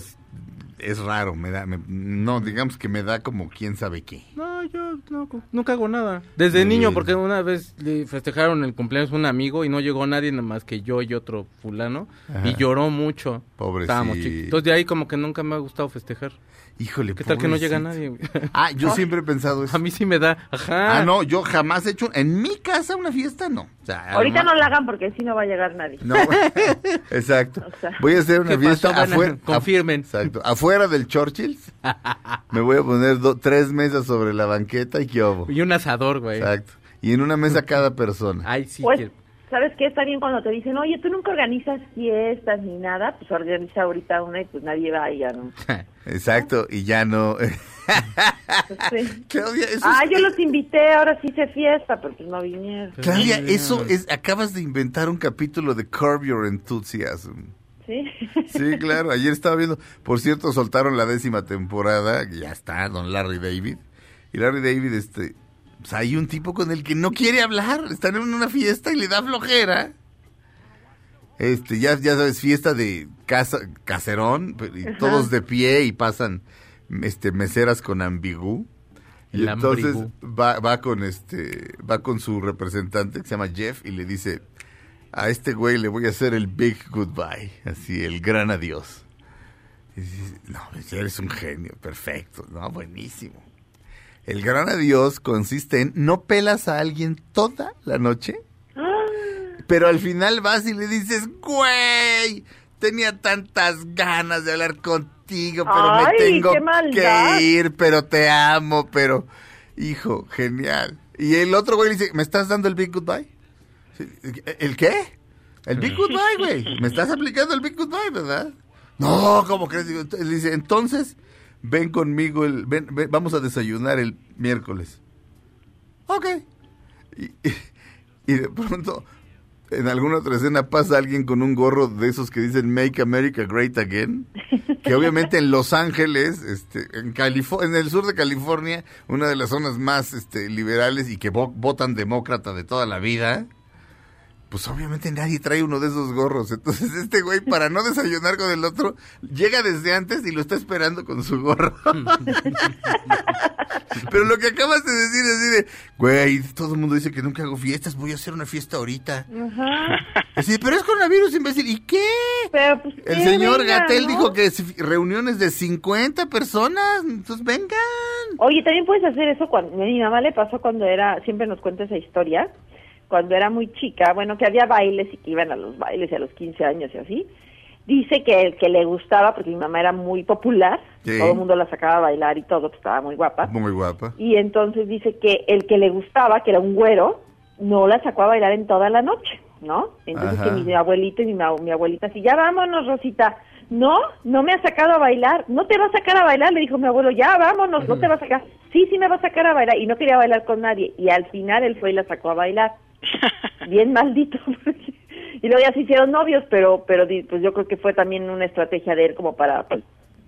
es raro, me da... me- no, digamos que me da como quién sabe qué. No, yo no, nunca hago nada. Desde Muy niño, bien. porque una vez le festejaron el cumpleaños a un amigo y no llegó nadie nada más que yo y otro fulano. Ajá. Y lloró mucho. Pobrecito. Estábamos chicos. Entonces de ahí como que nunca me ha gustado festejar. Híjole, ¿Qué tal que no llega nadie? Ah, yo siempre he pensado eso. A mí sí me da. Ajá. Ah, no, yo jamás he hecho en mi casa una fiesta, no. O sea, Ahorita además- no la hagan porque si no va a llegar nadie. No, exacto. O sea. Voy a hacer una ¿Qué fiesta pasó? Afuera. confirmen. Exacto. Afuera del Churchill's. me voy a poner do- tres mesas sobre la banqueta y qué hubo. Y un asador, güey. Exacto. Y en una mesa cada persona. Ay, sí. Pues, quiero. ¿sabes qué? Está bien cuando te dicen, oye, tú nunca organizas fiestas ni nada, pues organiza ahorita una y pues nadie va y ya no. Exacto. Y ya no. Pues, sí. Claudia, eso Ah, es- yo los invité, ahora sí hice fiesta, pero pues no vinieron. Claudia, Sí. eso es. Acabas de inventar un capítulo de Curb Your Enthusiasm. Sí. Sí, claro. Ayer estaba viendo. Por cierto, soltaron la décima temporada. que Ya está, don Larry David. Y Larry David, este. Pues hay un tipo con el que no quiere hablar. Están en una fiesta y le da flojera. Este, ya, ya sabes, fiesta de casa, caserón. Y Ajá. todos de pie y pasan este meseras con ambigú. Y El entonces va, va con este, va con su representante que se llama Jeff y le dice, a este güey le voy a hacer el big goodbye, así, el gran adiós. Y dices, no, eres un genio, perfecto, no, buenísimo. El gran adiós consiste en no pelas a alguien toda la noche, pero al final vas y le dices, güey, tenía tantas ganas de hablar contigo, pero Ay, me tengo que ir, pero te amo, pero, hijo, genial. Y el otro güey le dice, ¿me estás dando el big goodbye? ¿El qué? El big goodbye, güey. Me estás aplicando el big goodbye, ¿verdad? No, ¿cómo crees? Le dice, entonces, ven conmigo, el, ven, vamos a desayunar el miércoles. Ok. Y, de pronto, en alguna otra escena pasa alguien con un gorro de esos que dicen Make America Great Again, que obviamente en Los Ángeles, este, en, Califo- en el sur de California, una de las zonas más este, liberales y que vo- votan demócrata de toda la vida, pues obviamente nadie trae uno de esos gorros. Entonces este güey, para no desayunar con el otro, llega desde antes y lo está esperando con su gorro. Pero lo que acabas de decir es así de, güey, todo el mundo dice que nunca hago fiestas, voy a hacer una fiesta ahorita. Ajá. Así, pero es coronavirus, imbécil. ¿Y qué? Pero, pues, El señor Gatel ¿no? dijo que reuniones de 50 personas, entonces vengan. Oye, también puedes hacer eso cuando a mi mamá le pasó cuando era, siempre nos cuenta esa historia, cuando era muy chica, bueno, que había bailes y que iban a los bailes y a los 15 años y así. Dice que el que le gustaba, porque mi mamá era muy popular, Sí. todo el mundo la sacaba a bailar y todo, pues estaba muy guapa. Muy guapa. Y entonces dice que el que le gustaba, que era un güero, no la sacó a bailar en toda la noche, ¿no? Entonces Ajá. que mi abuelito y mi, mi abuelita así, ya vámonos, Rosita. No, no me ha sacado a bailar. No te va a sacar a bailar, le dijo mi abuelo, ya vámonos, no te va a sacar. Sí, sí me va a sacar a bailar. Y no quería bailar con nadie. Y al final él fue y la sacó a bailar. Bien maldito. y luego ya se hicieron novios, pero pero pues yo creo que fue también una estrategia de él como para, pues,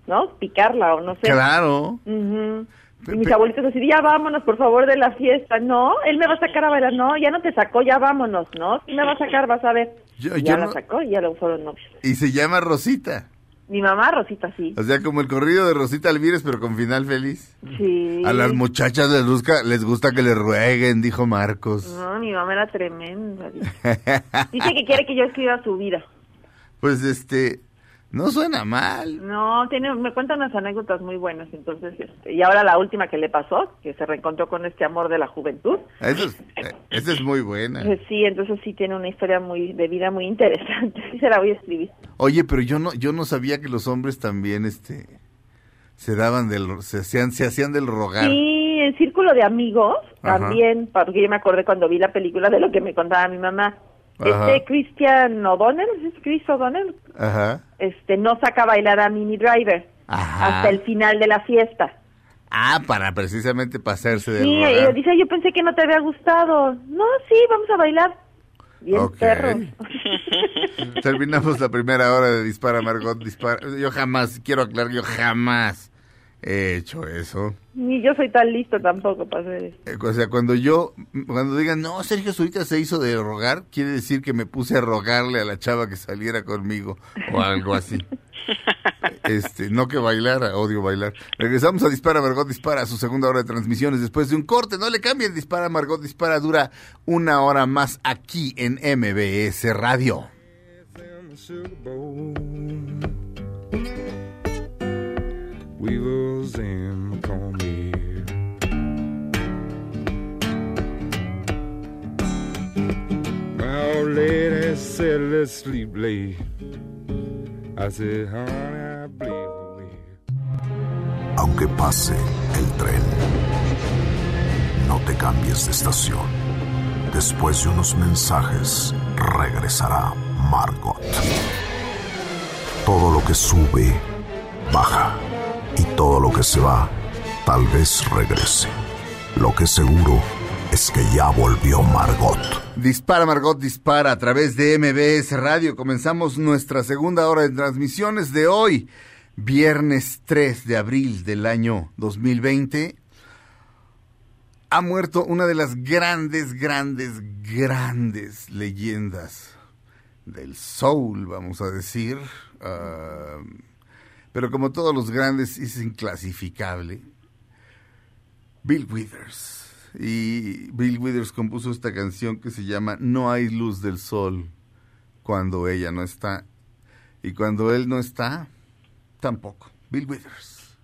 ¿no? Picarla o no sé. Claro. Y mis abuelitos así, ya vámonos, por favor, de la fiesta. No, él me va a sacar a bailar. No, ya no te sacó, ya vámonos. No, me va a sacar, vas a ver. Yo- Y yo ya la no- sacó y ya luego fueron novios. Y se llama Rosita. Mi mamá, Rosita, sí. O sea, como el corrido de Rosita Alvírez, pero con final feliz. Sí. A las muchachas les gusta, les gusta que le rueguen, dijo Marcos. No, mi mamá era tremenda. Dice, Dice que quiere que yo escriba su vida. Pues este, no suena mal. No, tiene, me cuenta unas anécdotas muy buenas. Entonces, este, y ahora la última que le pasó, que se reencontró con este amor de la juventud. Eso es, eh, esa es muy buena. Pues sí, entonces sí tiene una historia muy de vida muy interesante. Sí se la voy a escribir. Oye, pero yo no, yo no sabía que los hombres también, este, se daban del, se hacían, se hacían del rogar. Sí, el círculo de amigos Ajá. también, porque yo me acordé cuando vi la película de lo que me contaba mi mamá. Ajá. Este Christian O'Donnell, ¿es Chris O'Donnell? Ajá. Este, no saca a bailar a Mini Driver Ajá. hasta el final de la fiesta. Ah, para precisamente pasarse del Sí, y rogar. dice, yo pensé que no te había gustado. No, sí, vamos a bailar. Bien Ok. perro. Terminamos la primera hora de Dispara Margot Dispara. Yo jamás, quiero aclarar, yo jamás he hecho eso. Ni yo soy tan listo tampoco para hacer eso. Eh, O sea, cuando yo, cuando digan, no, Sergio Zurita se hizo de rogar, quiere decir que me puse a rogarle a la chava que saliera conmigo o algo así. Este, no que bailara, odio bailar. Regresamos a Dispara Margot Dispara, su segunda hora de transmisiones después de un corte. No le cambien, Dispara Margot Dispara dura una hora más aquí en MBS Radio. in Aunque pase el tren, no te cambies de estación. Después de unos mensajes, regresará Margot. Todo lo que sube, baja. Y todo lo que se va, tal vez regrese. Lo que seguro es que ya volvió Margot. Dispara Margot Dispara a través de MBS Radio. Comenzamos nuestra segunda hora de transmisiones de hoy, viernes 3 de abril del año 2020. Ha muerto una de las grandes, grandes, grandes leyendas del soul, vamos a decir. Ah, pero como todos los grandes, es inclasificable. Bill Withers. Y Bill Withers compuso esta canción que se llama No hay luz del sol cuando ella no está. Y cuando él no está, tampoco. Bill Withers.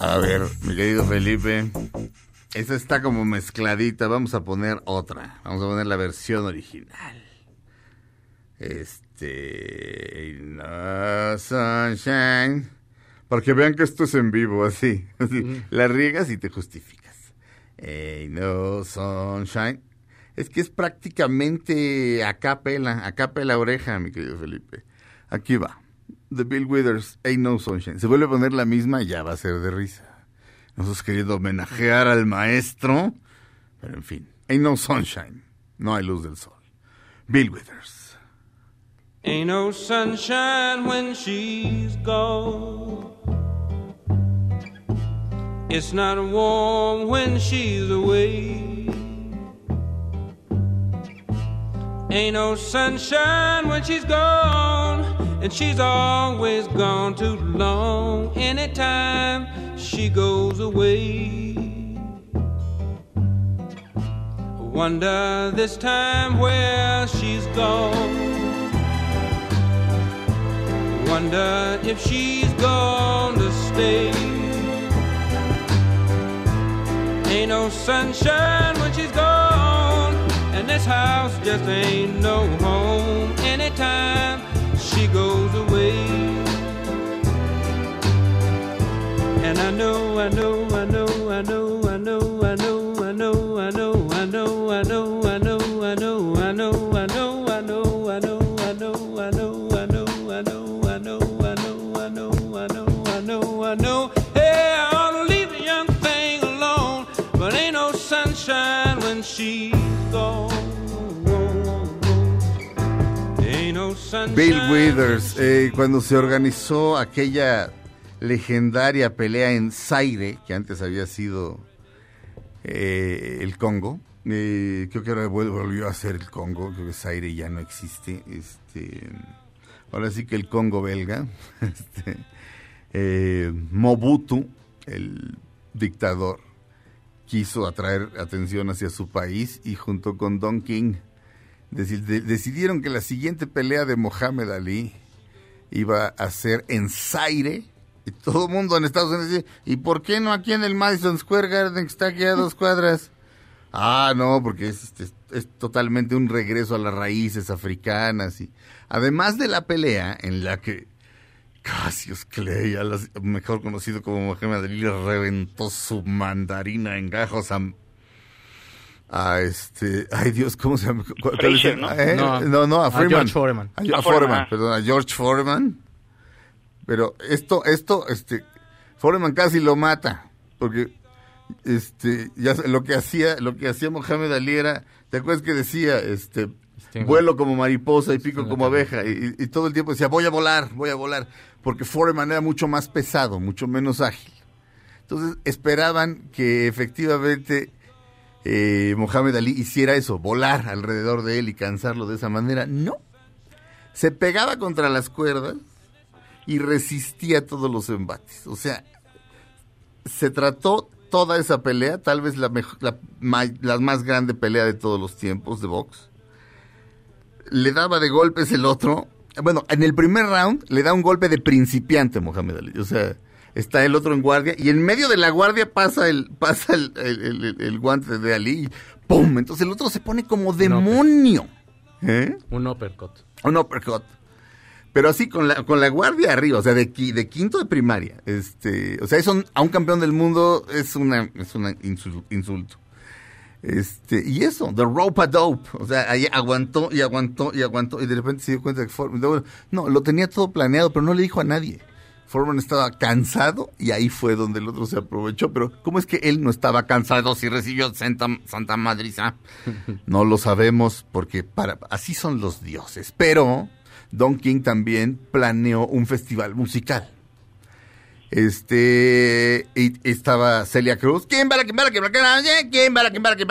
A ver, mi querido Felipe, esta está como mezcladita. Vamos a poner otra. Vamos a poner la versión original. Este. No sunshine. Para que vean que esto es en vivo, así. así. La riegas y te justificas. Ain't no sunshine. Es que es prácticamente a capela, a capela oreja, mi querido Felipe. Aquí va. The Bill Withers, Ain't No Sunshine. Se vuelve a poner la misma ya va a ser de risa. Nosotros queriendo homenajear al maestro. Pero en fin, Ain't No Sunshine. No hay luz del sol. Bill Withers. Ain't no sunshine when she's gone. It's not warm when she's away. Ain't no sunshine when she's gone, and she's always gone too long. Anytime she goes away, I wonder this time where she's gone. Wonder if she's gonna stay. Ain't no sunshine when she's gone, and this house just ain't no home anytime she goes away. And I know, I know, I know, I know, I know, Bill Withers, eh, cuando se organizó aquella legendaria pelea en Zaire, que antes había sido eh, el Congo, eh, creo que ahora volvió a ser el Congo, creo que Zaire ya no existe, este, ahora sí que el Congo belga, este, eh, Mobutu, el dictador, quiso atraer atención hacia su país y junto con Don King decidieron que la siguiente pelea de Mohamed Ali iba a ser en Zaire. Y todo el mundo en Estados Unidos dice, ¿y por qué no aquí en el Madison Square Garden que está aquí a dos cuadras? Ah, no, porque es, este, es totalmente un regreso a las raíces africanas. y Además de la pelea en la que Cassius Clay, mejor conocido como Mohamed Ali, reventó su mandarina en gajos a, a este, ay Dios, ¿cómo se llama? ¿Cuál- cuál es Frazier, el- ¿no? eh? No, No, no, a a Freeman. George Foreman. A, a A Foreman, Foreman. perdón, a George Foreman. Pero esto, esto, este, Foreman casi lo mata, porque este, ya lo que hacía, lo que hacía Mohamed Ali era, ¿te acuerdas que decía, este, Sting. vuelo como mariposa y pico como abeja? Y- y todo el tiempo decía, voy a volar, voy a volar, porque Foreman era mucho más pesado, mucho menos ágil. Entonces esperaban que efectivamente eh, Mohamed Ali hiciera eso, volar alrededor de él y cansarlo de esa manera. No. Se pegaba contra las cuerdas y resistía todos los embates. O sea, se trató toda esa pelea, tal vez la, la más grande pelea de todos los tiempos de box. Le daba de golpes el otro. Bueno, en el primer round le da un golpe de principiante Mohamed Ali. O sea, está el otro en guardia y en medio de la guardia pasa el pasa el, el- el- el guante de Ali y ¡pum! Entonces el otro se pone como demonio. ¿Eh? Un uppercut. Un uppercut. Pero así con la, con la guardia arriba, o sea, de, de quinto de primaria. Este, o sea, eso a un campeón del mundo es una, es un insulto. Este, y eso, the rope a dope. O sea, ahí aguantó y aguantó y aguantó y de repente se dio cuenta que Foreman, no, lo tenía todo planeado, pero no le dijo a nadie. Foreman estaba cansado y ahí fue donde el otro se aprovechó. Pero, ¿cómo es que él no estaba cansado si recibió Santa, Santa Madriza? No lo sabemos porque para, así son los dioses. Pero Don King también planeó un festival musical. Este, y estaba Celia Cruz, ¿quién va la que va la que quién va la que va la que?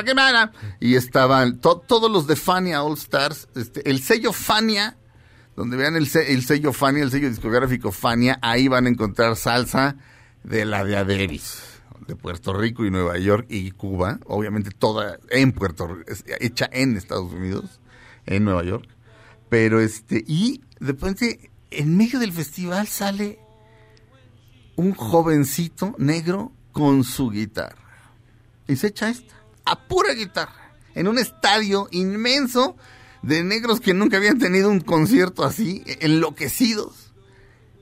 Y estaban to- todos los de Fania All Stars, este, el sello Fania, donde vean el, el sello Fania, el sello discográfico Fania, ahí van a encontrar salsa de la de Aderis. de Puerto Rico y Nueva York y Cuba, obviamente toda en Puerto hecha en Estados Unidos, en Nueva York. Pero este, y de repente, en medio del festival sale un jovencito negro con su guitarra. Y se echa esta, a pura guitarra, en un estadio inmenso de negros que nunca habían tenido un concierto así, enloquecidos.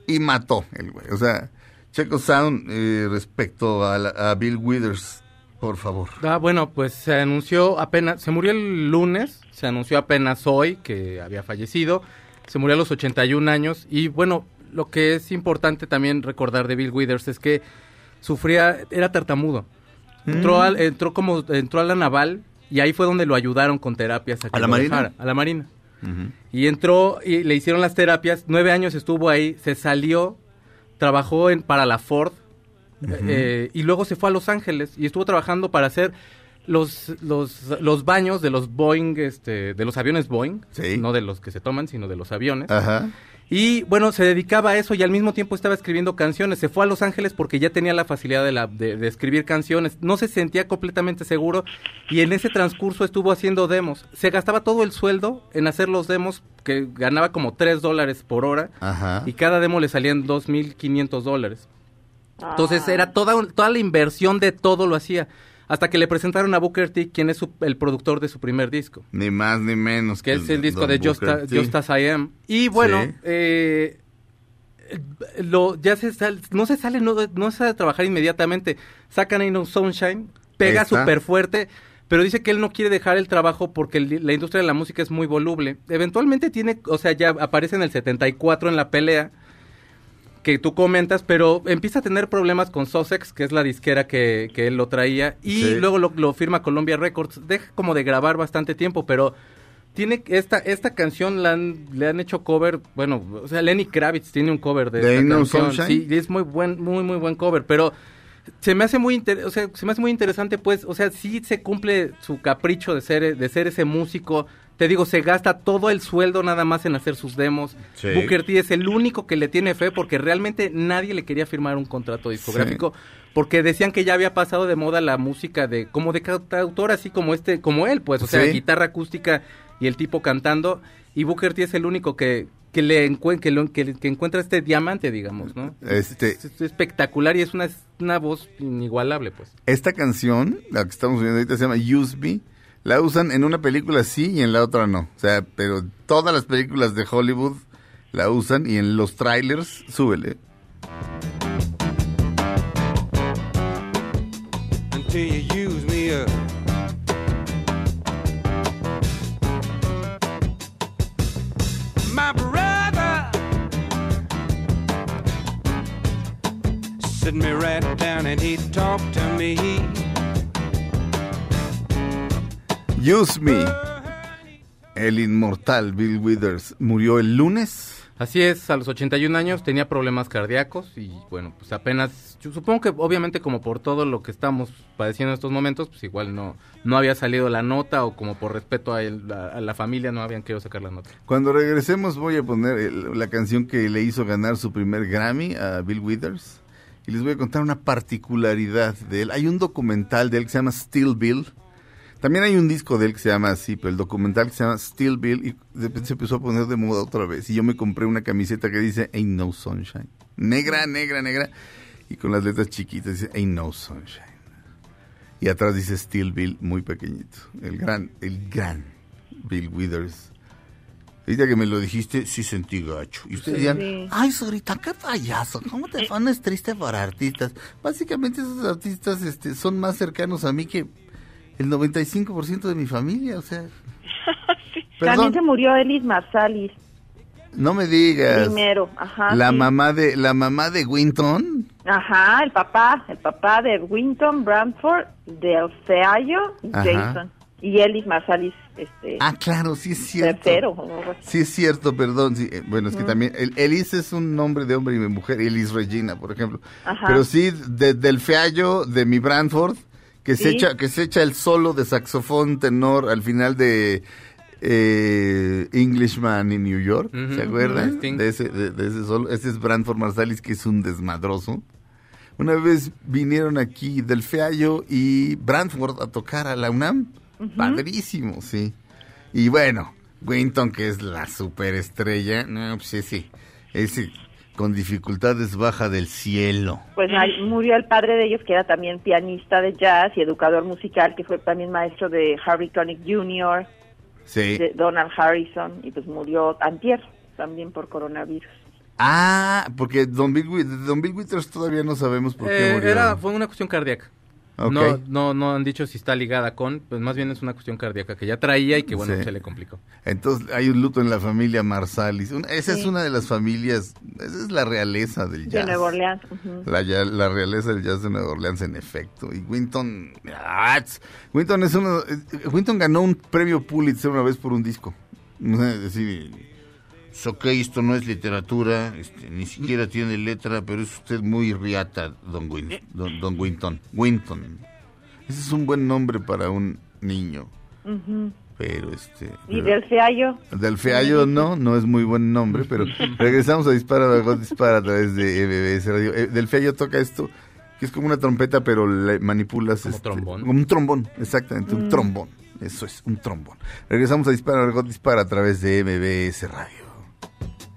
Y mató el güey. O sea, Checo Sound eh, respecto a, la- a Bill Withers, por favor. Ah, bueno, pues se anunció apenas, se murió el lunes, se anunció apenas hoy que había fallecido, se murió a los 81 años y bueno, lo que es importante también recordar de Bill Withers es que sufría, era tartamudo. Entró, Mm. al- entró como, entró a la naval y ahí fue donde lo ayudaron con terapias. que ¿A la Marina? dejara, a la Marina. Y entró y le hicieron las terapias, nueve años estuvo ahí, se salió, trabajó en, para la Ford eh, y luego se fue a Los Ángeles y estuvo trabajando para hacer los, los, los baños de los Boeing, este, de los aviones Boeing, Sí. no de los que se toman, sino de los aviones. Ajá. Y bueno, se dedicaba a eso y al mismo tiempo estaba escribiendo canciones. Se fue a Los Ángeles porque ya tenía la facilidad de, la, de, de escribir canciones. No se sentía completamente seguro y en ese transcurso estuvo haciendo demos. Se gastaba todo el sueldo en hacer los demos que ganaba como 3 dólares por hora Ajá. y cada demo le salían 2.500 dólares. Ah. Entonces era toda, toda la inversión de todo lo hacía. Hasta que le presentaron a Booker T, quien es su- el productor de su primer disco Ni más ni menos. que es el disco Don de Just, As I Am. Y bueno, Sí. eh, lo, ya se sal- no se sale, no, no se sale a trabajar inmediatamente. Sacan Ain't No Sunshine, pega súper fuerte, pero dice que él no quiere dejar el trabajo porque el- la industria de la música es muy voluble. Eventualmente tiene, o sea, ya aparece en el 74 en la pelea que tú comentas, pero empieza a tener problemas con Sussex, que es la disquera que, que él lo traía, y Sí. luego lo, lo firma Columbia Records. Deja como de grabar bastante tiempo, pero tiene esta esta canción la han- le han hecho cover, bueno, o sea, Lenny Kravitz tiene un cover de ¿De esta No canción. Sunshine? Sí, es muy buen muy muy buen cover, pero se me hace muy inter- o sea, se me hace muy interesante pues, o sea, sí se cumple su capricho de ser de ser ese músico. Te digo, se gasta todo el sueldo nada más en hacer sus demos. Sí. Booker T es el único que le tiene fe porque realmente nadie le quería firmar un contrato discográfico porque decían que ya había pasado de moda la música de como de cantautor así como este como él, pues, o sea, Sí. guitarra acústica y el tipo cantando y Booker T es el único que que le que, lo- que, que encuentra este diamante, digamos, ¿no? Este- es, es espectacular y es una, una voz inigualable, pues. Esta canción, la que estamos viendo ahorita, se llama Use Me. La usan en una película sí y en la otra no. O sea, pero todas las películas de Hollywood la usan y en los trailers, súbele. until you use me up. Brother me right down and he talked to me. Use Me. El inmortal Bill Withers murió el lunes. Así es, a los 81 años tenía problemas cardíacos y bueno, pues apenas, yo supongo que obviamente como por todo lo que estamos padeciendo en estos momentos, pues igual no, no había salido la nota o como por respeto a, él- a- a la familia no habían querido sacar la nota. Cuando regresemos voy a poner el- la canción que le hizo ganar su primer Grammy a Bill Withers. Y les voy a contar una particularidad de él. Hay un documental de él que se llama Still Bill. También hay un disco de él que se llama así, pero el documental que se llama Still Bill y repente se empezó a poner de moda otra vez. Y yo me compré una camiseta que dice Ain't No Sunshine. Negra, negra, negra. Y con las letras chiquitas dice Ain't No Sunshine. Y atrás dice Still Bill muy pequeñito. El gran, el gran Bill Withers. Ahorita que me lo dijiste, sí sentí gacho. Y ustedes Sí. Sí. ay, Zorita, qué payaso, ¿cómo te pones triste por artistas? Básicamente esos artistas este, son más cercanos a mí que el 95% de mi familia, o sea... También se murió Elis Marsalis no me digas. primero. Ajá. La sí. mamá de la mamá de Winton. Ajá, el papá, el papá de Winton, Bradford, de Ajá. Jason. Y Elis Marsalis, este, Ah, claro, sí es cierto. tercero. Sí es cierto, perdón. Sí, eh, bueno, es que Mm. también el, Elis es un nombre de hombre y de mujer, Elis Regina, por ejemplo. Ajá. Pero sí de- del feallo de mi Branford que se Sí. echa que se echa el solo de saxofón tenor al final de eh, Englishman in New York, ¿se acuerdan? De ese de, de ese solo, ese es Branford Marsalis que es un desmadroso. Una vez vinieron aquí Del Feallo y Brantford a tocar a la UNAM. Padrísimo, sí. Y bueno, Winton, que es la superestrella, no, pues ese, ese con dificultades baja del cielo. Pues murió el padre de ellos, que era también pianista de jazz y educador musical, que fue también maestro de Harry Connick Jr., Sí. de Donald Harrison, y pues murió antier, también por coronavirus. Ah, porque Don Bill, Don Bill Withers todavía no sabemos por qué Eh, murió. era, fue una cuestión cardíaca. No, no, no han dicho si está ligada con, pues más bien es una cuestión cardíaca que ya traía y que bueno, Sí. se le complicó. Entonces hay un luto en la familia Marsalis. Una- esa es Sí. una de las familias, esa es la realeza del De jazz. Nueva Orleans. La, ya- la realeza del jazz de Nueva Orleans, en efecto. Y Winton. ah, Winton, es uno, eh, Winton ganó un premio Pulitzer una vez por un disco. O sea, Es decir, "Es ok, esto no es literatura, este, ni siquiera tiene letra, pero es usted muy riata, don, Win- don, don Winton. Winton. Ese es un buen nombre para un niño, pero este. Y pero- del Feallo, del Feallo no, no es muy buen nombre, pero regresamos a Dispara, Margot Dispara a través de MBS Radio. Eh, del Feallo toca esto, que es como una trompeta, pero le manipulas... Como este, trombón. Como un trombón, exactamente, un Mm. trombón. Eso es, un trombón. Regresamos a Dispara, Margot Dispara a través de MBS Radio.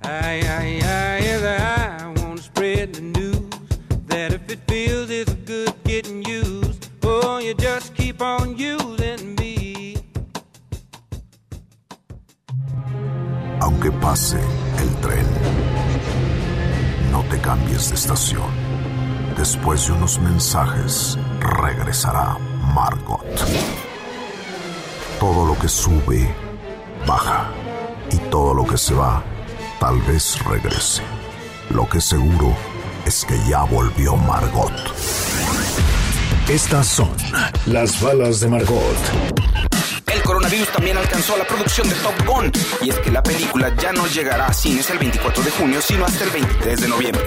I, I, I, yeah, I wanna spread the news that if it feels it's good getting used, oh, you just keep on using me. Aunque pase el tren, no te cambies de estación. Después de unos mensajes, regresará Margot. Todo lo que sube, baja. Y todo lo que se va, tal vez regrese. Lo que seguro es que ya volvió Margot. Estas son las balas de Margot. El coronavirus también alcanzó a la producción de Top Gun y es que la película ya no llegará a cines el 24 de junio, sino hasta el 23 de noviembre.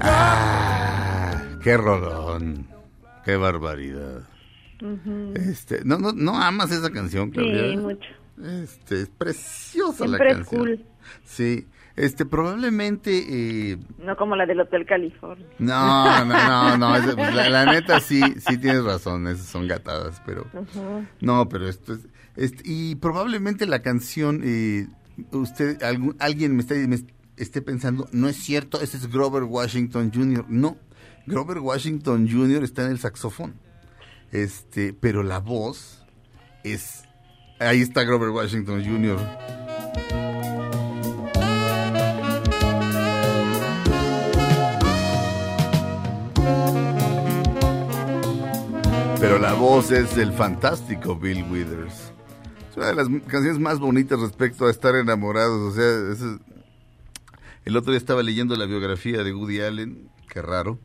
Ah, qué rolón. Qué barbaridad. Ujú. Este, no, no, no amas esa canción, Claudia. Sí, mucho. Este, es preciosa Siempre la es canción. cool. Sí, este, probablemente, eh, No como la del Hotel California. no, no, no, no, pues, la, la neta sí, sí tienes razón, esas son gatadas, pero, no, pero esto es, este, y probablemente la canción, eh, usted, algún, alguien me, está, me esté pensando, no es cierto, ese es Grover Washington Jr., no, Grover Washington Jr. está en el saxofón, este, pero la voz es, ahí está Grover Washington Jr., Pero la voz es del fantástico Bill Withers. Es una de las canciones más bonitas respecto a estar enamorados. O sea, es- el otro día estaba leyendo la biografía de Woody Allen. Qué raro.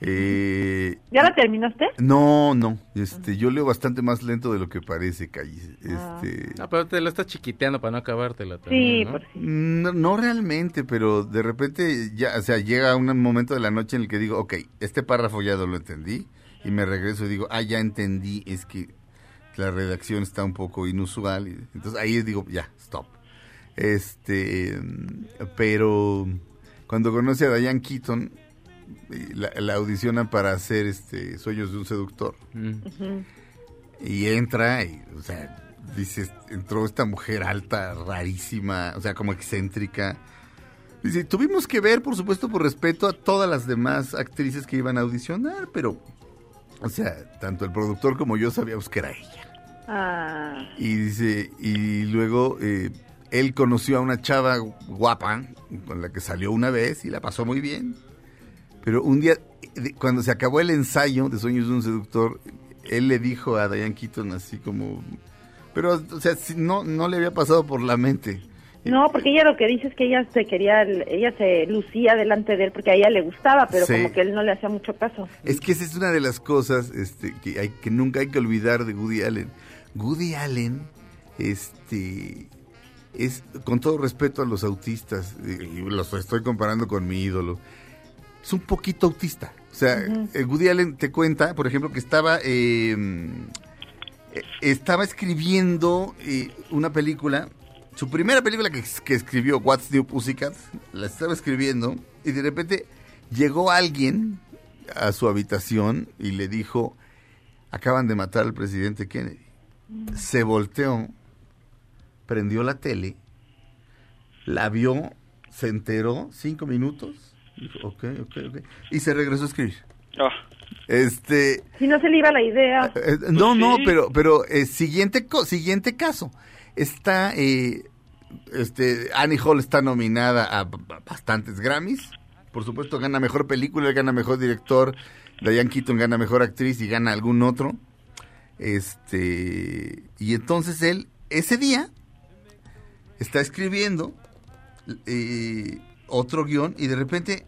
Eh, ¿Ya la terminaste? no, no. Este, yo leo bastante más lento de lo que parece, Callis. Este, No, pero te la estás chiquiteando para no acabártela Sí, también, ¿no? por sí. no, no realmente, pero de repente ya, o sea, llega un momento de la noche en el que digo, ok, este párrafo ya no lo entendí y me regreso y digo, ah, ya entendí, es que la redacción está un poco inusual. y entonces ahí digo, ya. Este, pero cuando conoce a Diane Keaton, y la, la audicionan para hacer este Sueños de un seductor. Mm. Y entra y, o sea, dices, entró esta mujer alta, rarísima, o sea, como excéntrica, Dice, tuvimos que ver, por supuesto, por respeto a todas las demás actrices que iban a audicionar, pero, o sea, tanto el productor como yo sabíamos que era ella. Ah, Y dice, y luego eh, él conoció a una chava guapa con la que salió una vez y la pasó muy bien. Pero un día, cuando se acabó el ensayo de Sueños de un Seductor, él le dijo a Diane Keaton así como... Pero, o sea, no, no le había pasado por la mente. no, porque ella lo que dice es que ella se quería, ella se lucía delante de él porque a ella le gustaba, pero Sí. como que él no le hacía mucho caso. Es que esa es una de las cosas este, que, hay, que nunca hay que olvidar de Woody Allen. Woody Allen, este, es, con todo respeto a los autistas, y los estoy comparando con mi ídolo, es un poquito autista. O sea, Woody Allen te cuenta, por ejemplo, que estaba, eh, eh, estaba escribiendo eh, una película, su primera película que, que escribió, What's New Pussycat, la estaba escribiendo y de repente llegó alguien a su habitación y le dijo, acaban de matar al presidente Kennedy. Se volteó, prendió la tele, la vio, se enteró, cinco minutos, dijo, ok, ok, ok, y se regresó a escribir. Ah, Este, Si no se le iba la idea. eh, no, no, sí. pero, pero eh, siguiente, co- siguiente caso. Está, eh, este, Annie Hall está nominada a bastantes Grammys. Por supuesto, gana mejor película, gana mejor director. Diane Keaton gana mejor actriz y gana algún otro. Este, y entonces él, ese día, está escribiendo eh, otro guion y de repente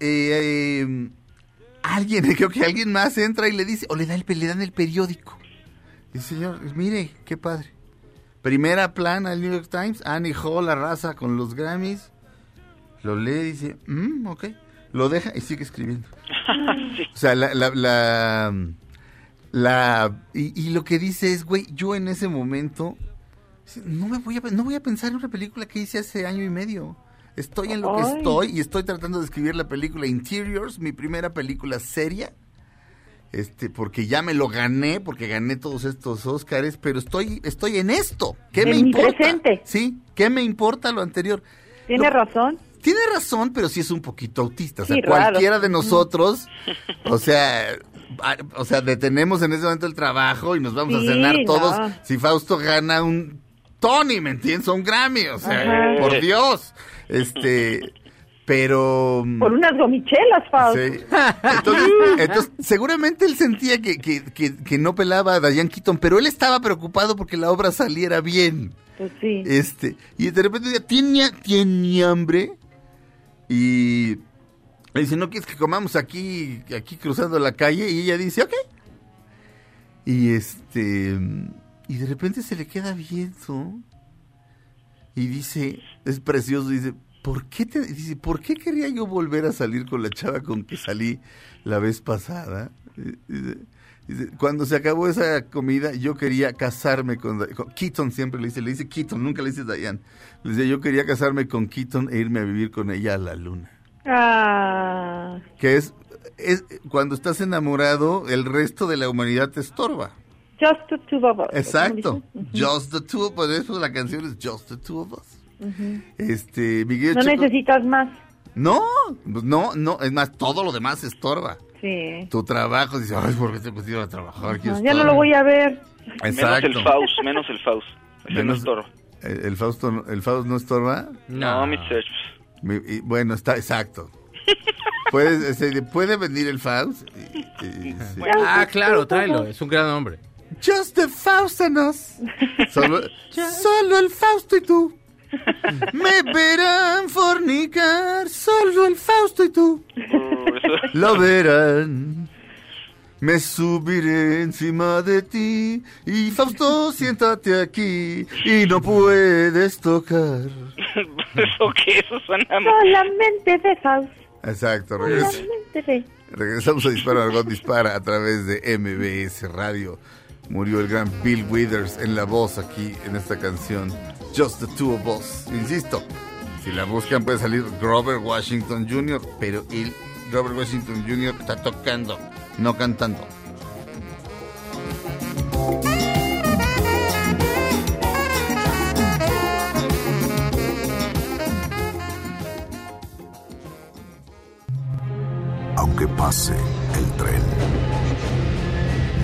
eh, eh, alguien, creo que alguien más entra y le dice, o le, da el, le dan el periódico. Dice, señor, mire, qué padre. Primera plana del New York Times, Annie Hall arrasa con los Grammys. Lo lee y dice, "Mm, ok. Lo deja y sigue escribiendo. O sea, la... la, la, la- y, y lo que dice es, güey, yo en ese momento no me voy a, no voy a pensar en una película que hice hace año y medio. Estoy en lo que estoy y estoy tratando de escribir la película Interiors, mi primera película seria. Este, porque ya me lo gané, porque gané todos estos Óscares, pero estoy, estoy en esto. ¿Qué En me importa? presente. Sí, ¿qué me importa lo anterior? Tiene razón. Tiene razón, pero sí es un poquito autista. O sea, Sí, raro. cualquiera de nosotros, o sea, a- o sea, detenemos en ese momento el trabajo y nos vamos Sí, a cenar todos. no. Si Fausto gana un Tony, ¿me entiendes? Un Grammy, o sea, Ajá. por Dios. Este, pero... Por unas gomichelas, Fausto. Sí. Entonces, entonces, seguramente él sentía que, que, que, que no pelaba a Diane Keaton, pero él estaba preocupado porque la obra saliera bien. Pues sí. Este, y de repente decía, tiene, tiene hambre. Y le dice, ¿no quieres que comamos aquí, aquí cruzando la calle? Y ella dice, ok. Y este, y de repente se le queda viendo. Y dice, es precioso, dice, ¿por qué te, dice, ¿por qué quería yo volver a salir con la chava con que salí la vez pasada? Dice, dice, cuando se acabó esa comida, yo quería casarme con, con- Keaton, siempre le dice, le dice Keaton, nunca le dice Diane. Le dice, yo quería casarme con Keaton e irme a vivir con ella a la luna. Ah, Que es, es cuando estás enamorado, el resto de la humanidad te estorba. Just the two of us. Exacto. ¿cómo dice? Just the two, por eso la canción es Just the Two of Us. Este, Miguel No Checo- necesitas más. No, pues no, no, es más, todo lo demás estorba. Sí. Tu trabajo, dices, ay, ¿por qué te pusieron a trabajar? No, ya no estorbo". lo voy a ver. Exacto. Menos el Faust, menos el Faust. No Menos- estorba. ¿El, el Fausto, no- ¿El Fausto no estorba? No, Serge. Mi- y bueno, está, exacto. Puedes, ese, puede venir el Faust. Y- y- sí. Ah, claro, tráelo. Es un gran hombre. Just the Faustanos. Solo, solo el Fausto y tú. Me verán fornicar. Solo el Fausto y tú. Lo verán. Me subiré encima de ti. Y Fausto, siéntate aquí. Y no puedes tocar. ¿Eso qué? Eso suena... Solamente de Faust. Exacto, regresa. Solamente de. Regresamos a Dispara Margot Dispara a través de MBS Radio murió el gran Bill Withers en la voz aquí en esta canción, Just the Two of Us. Insisto, si la buscan puede salir Robert Washington Jr., pero él, Robert Washington Jr., está tocando, no cantando. Aunque pase el tren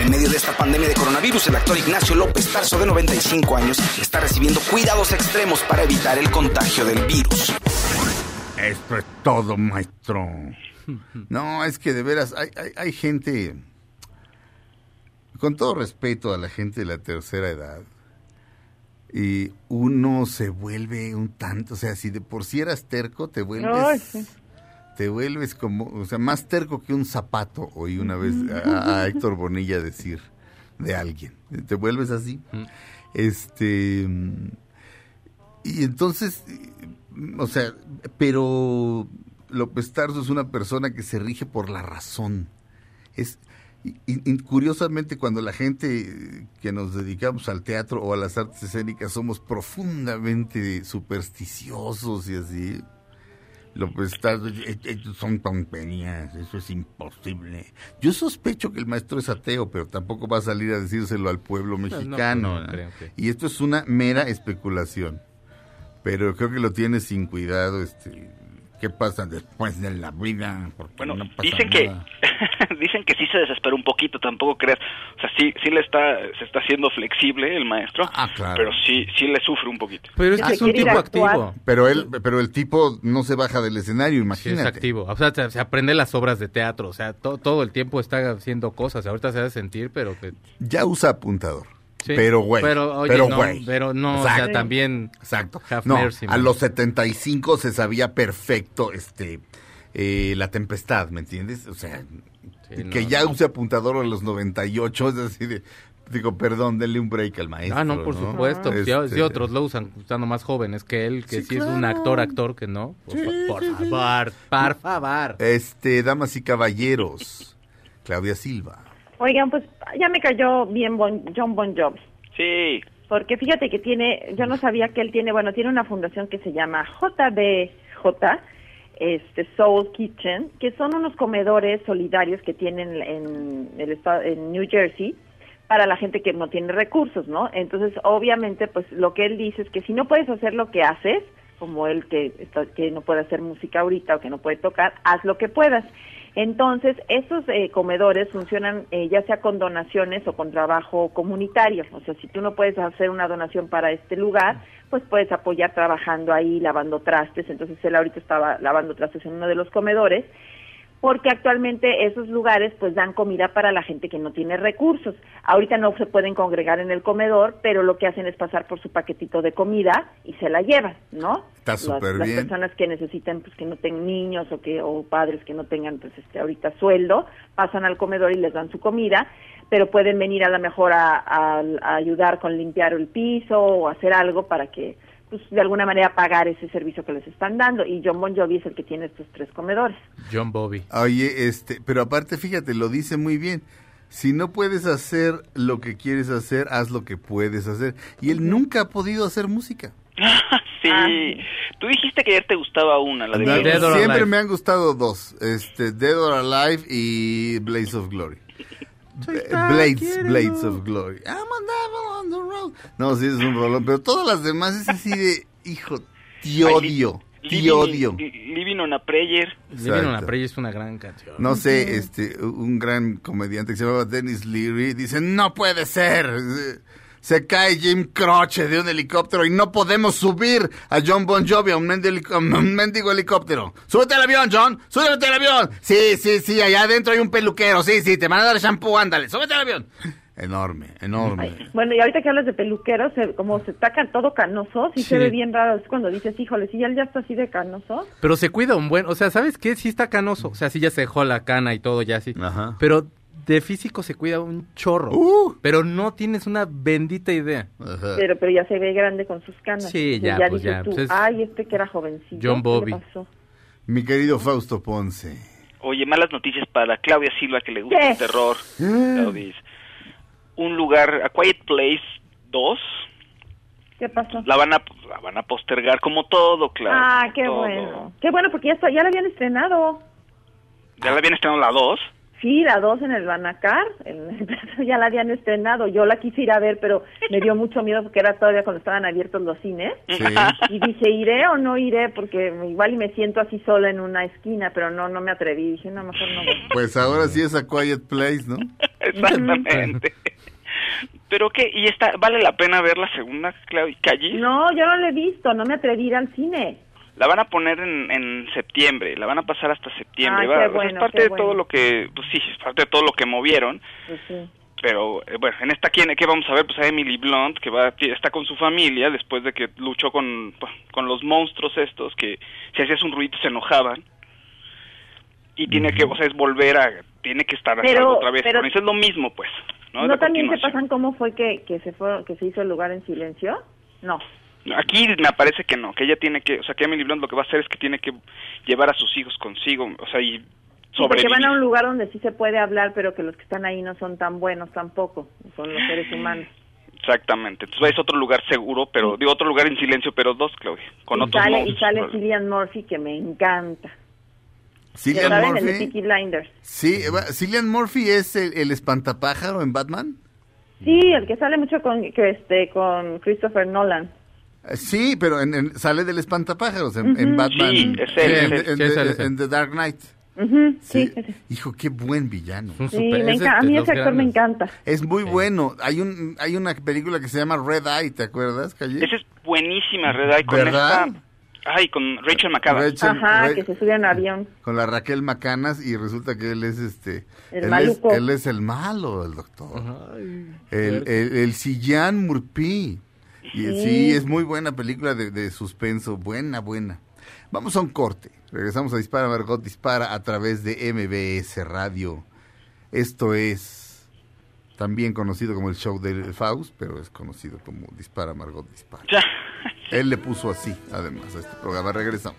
En medio de esta pandemia de coronavirus, el actor Ignacio López Tarso, de 95 años, está recibiendo cuidados extremos para evitar el contagio del virus. Esto es todo, maestro. No, es que de veras, hay, hay, hay gente, con todo respeto a la gente de la tercera edad, y uno se vuelve un tanto, o sea, si de por sí eras terco, te vuelves... Ay, sí. Te vuelves como, o sea, más terco que un zapato, oí una vez a, a Héctor Bonilla decir de alguien. Te vuelves así. Este. mm, Y entonces, o sea, pero López Tarso es una persona que se rige por la razón. Es. y curiosamente, cuando la gente que nos dedicamos al teatro o a las artes escénicas somos profundamente supersticiosos y así, "Eh, eh, son tonterías, eso es imposible. Yo sospecho que el maestro es ateo, pero tampoco va a salir a decírselo al pueblo mexicano. no ¿no? creo que- Y esto es una mera especulación. Pero creo que lo tiene sin cuidado. Este, ¿Qué pasa después de la vida? Porque Bueno, no pasa dicen que dicen que sí se desespera un poquito, tampoco creas. O sea, sí sí le está se está haciendo flexible el maestro, Ah, claro. pero sí sí le sufre un poquito. Pero es que es un tipo activo. Pero él, pero el tipo no se baja del escenario, Sí, es imagínate. activo. O sea, se, se aprende las obras de teatro. O sea, to- todo el tiempo está haciendo cosas. Ahorita se hace sentir, pero que... Ya usa apuntador. Sí, pero güey. pero, oye, pero no, güey. pero no, o sea, también Exacto. No, mercy, a los 75 se sabía perfecto este eh, la tempestad, ¿me entiendes? O sea, Sí, que no, ya use apuntador a los 98 es así de digo, perdón, denle un break al maestro. Ah, no, por supuesto. Si, Este, si otros lo usan estando más jóvenes que él, que Sí, sí, es un actor, actor, que no. Por, por favor, por favor. Este, damas y caballeros, Claudia Silva. Oigan, pues ya me cayó bien bon- John Bon Jovi. Sí. Porque fíjate que tiene, yo no sabía que él tiene, bueno, tiene una fundación que se llama JBJ, este Soul Kitchen, que son unos comedores solidarios que tienen en el estado, en New Jersey para la gente que no tiene recursos, ¿no? Entonces, obviamente, pues lo que él dice es que si no puedes hacer lo que haces, como él que, está- que no puede hacer música ahorita o que no puede tocar, haz lo que puedas. Entonces, esos eh, comedores funcionan eh, ya sea con donaciones o con trabajo comunitario. O sea, si tú no puedes hacer una donación para este lugar, pues puedes apoyar trabajando ahí, lavando trastes. Entonces, él ahorita estaba lavando trastes en uno de los comedores porque actualmente esos lugares pues dan comida para la gente que no tiene recursos. Ahorita no se pueden congregar en el comedor, pero lo que hacen es pasar por su paquetito de comida y se la llevan, ¿no? Está Las- súper Las bien. personas que necesiten pues que no tengan niños o que o padres que no tengan pues este ahorita sueldo, pasan al comedor y les dan su comida, pero pueden venir a lo mejor a, a- a ayudar con limpiar el piso o hacer algo para que pues de alguna manera pagar ese servicio que les están dando y John Bon Jovi es el que tiene estos tres comedores. John Bobby. Oye, este, pero aparte, fíjate, lo dice muy bien. Si no puedes hacer lo que quieres hacer, haz lo que puedes hacer. Y él nunca ha podido hacer música. sí. Tú dijiste que ayer te gustaba una, la de Me- Blade. siempre me han gustado dos, este, Dead or Alive y Blades of Glory. Blades, Blades of Glory. I'm a devil on the road. No, sí, es un rolón, pero todas las demás es así de, hijo, te odio, te Living- odio. Living on a Prayer. Living on a. Prayer es una gran canción. No sé, este, un gran comediante que se llamaba Dennis Leary dice, no puede ser. Se cae Jim Croce de un helicóptero y no podemos subir a John Bon Jovi a un, mendigo- a un mendigo helicóptero. Súbete al avión, John. Súbete al avión. Sí, sí, sí, allá adentro hay un peluquero. Sí, sí, te van a dar shampoo, ándale. Súbete al avión. Enorme, enorme. Bueno, y ahorita que hablas de peluqueros, como se está todo canoso, sí, Sí. se ve bien raro. Es cuando dices, híjole, si ya él ya está así de canoso. Pero se cuida un buen, o sea, ¿sabes qué? Sí está canoso, o sea, sí ya se dejó la cana y todo ya así. Pero de físico se cuida un chorro. Uh. Pero no tienes una bendita idea. Pero, pero ya se ve grande con sus canas. Sí, Entonces ya, pues dices ya, tú, pues es- ay, este que era jovencillo. John ¿qué le Bobby. pasó? Mi querido Fausto Ponce. Oye, malas noticias para Claudia Silva, que le gusta ¿Qué? el terror. Claudis. Un lugar, A Quiet Place 2, ¿Qué pasó? La van a la van a postergar como todo, claro. ah, qué todo. bueno. Qué bueno, porque ya, está, ya la habían estrenado. Ya la habían estrenado la 2. Sí, la dos en el Banacar, en- ya la habían estrenado. Yo la quise ir a ver, pero me dio mucho miedo porque era todavía cuando estaban abiertos los cines. Sí. Y dije, ¿iré o no iré? Porque igual y me siento así sola en una esquina, pero no, no me atreví. Dije, no, mejor no voy. Pues ahora sí es a Quiet Place, ¿no? Exactamente. Pero qué, y está vale la pena ver la segunda, Claudia Callis? No, yo no la he visto, no me atreví a ir al cine. La van a poner en, en septiembre, la van a pasar hasta septiembre. Ah, bueno, es parte de bueno. todo lo que, pues sí, es parte de todo lo que movieron. Pues sí. Pero eh, bueno, en esta quién qué vamos a ver pues a Emily Blunt que va está con su familia después de que luchó con pues, con los monstruos estos que si hacías un ruido se enojaban. Y tiene que, o sea, es volver a tiene que estar Pero- otra vez. pero- Pero eso es lo mismo, pues, ¿no? ¿No, también se pasan cómo fue que, que se fue, que se hizo el lugar en silencio? No. Aquí me parece que no, que ella tiene que, o sea, que Emily Blunt lo que va a hacer es que tiene que llevar a sus hijos consigo, o sea, y Sí, porque sobrevivir. van a un lugar donde sí se puede hablar, pero que los que están ahí no son tan buenos tampoco, son los seres humanos. Exactamente. Entonces es otro lugar seguro, pero digo otro lugar en silencio, pero dos, Claudia, con y otros sale, y sale. Cillian Murphy, que me encanta. Cillian ¿Saben? El de Murphy. Peaky Blinders. Sí, Cillian Murphy es el, el espantapájaro en Batman. Sí, el que sale mucho con, que este, con Christopher Nolan. Eh, Sí, pero en- en- sale del espantapájaros en. Batman. Sí, es él, en, es él. en- Sí, es él, en- es él. en The Dark Knight. Ujú, sí, Sí. ese. Hijo, qué buen villano. Sí, super- me es de- enca- a mí ese actor me grandes. encanta. Es muy bueno. Hay un hay una película que se llama Red Eye, ¿te acuerdas, Calle? Esa es buenísima, Red Eye, con ¿Verdad? esta... Ay, con Rachel McAdams. Rachel- Ajá, Ra- que se sube a un avión. con la Raquel Macanas y resulta que él es este El él es, él es el malo el doctor Ay, el el, el Cillian Murphy y sí. Sí. es muy buena película de, de suspenso buena buena. Vamos a un corte. Regresamos a Dispara Margot Dispara a través de MBS Radio. Esto es también conocido como el show del Faust pero es conocido como Dispara Margot Dispara. Ya. él le puso así además a este programa. Regresamos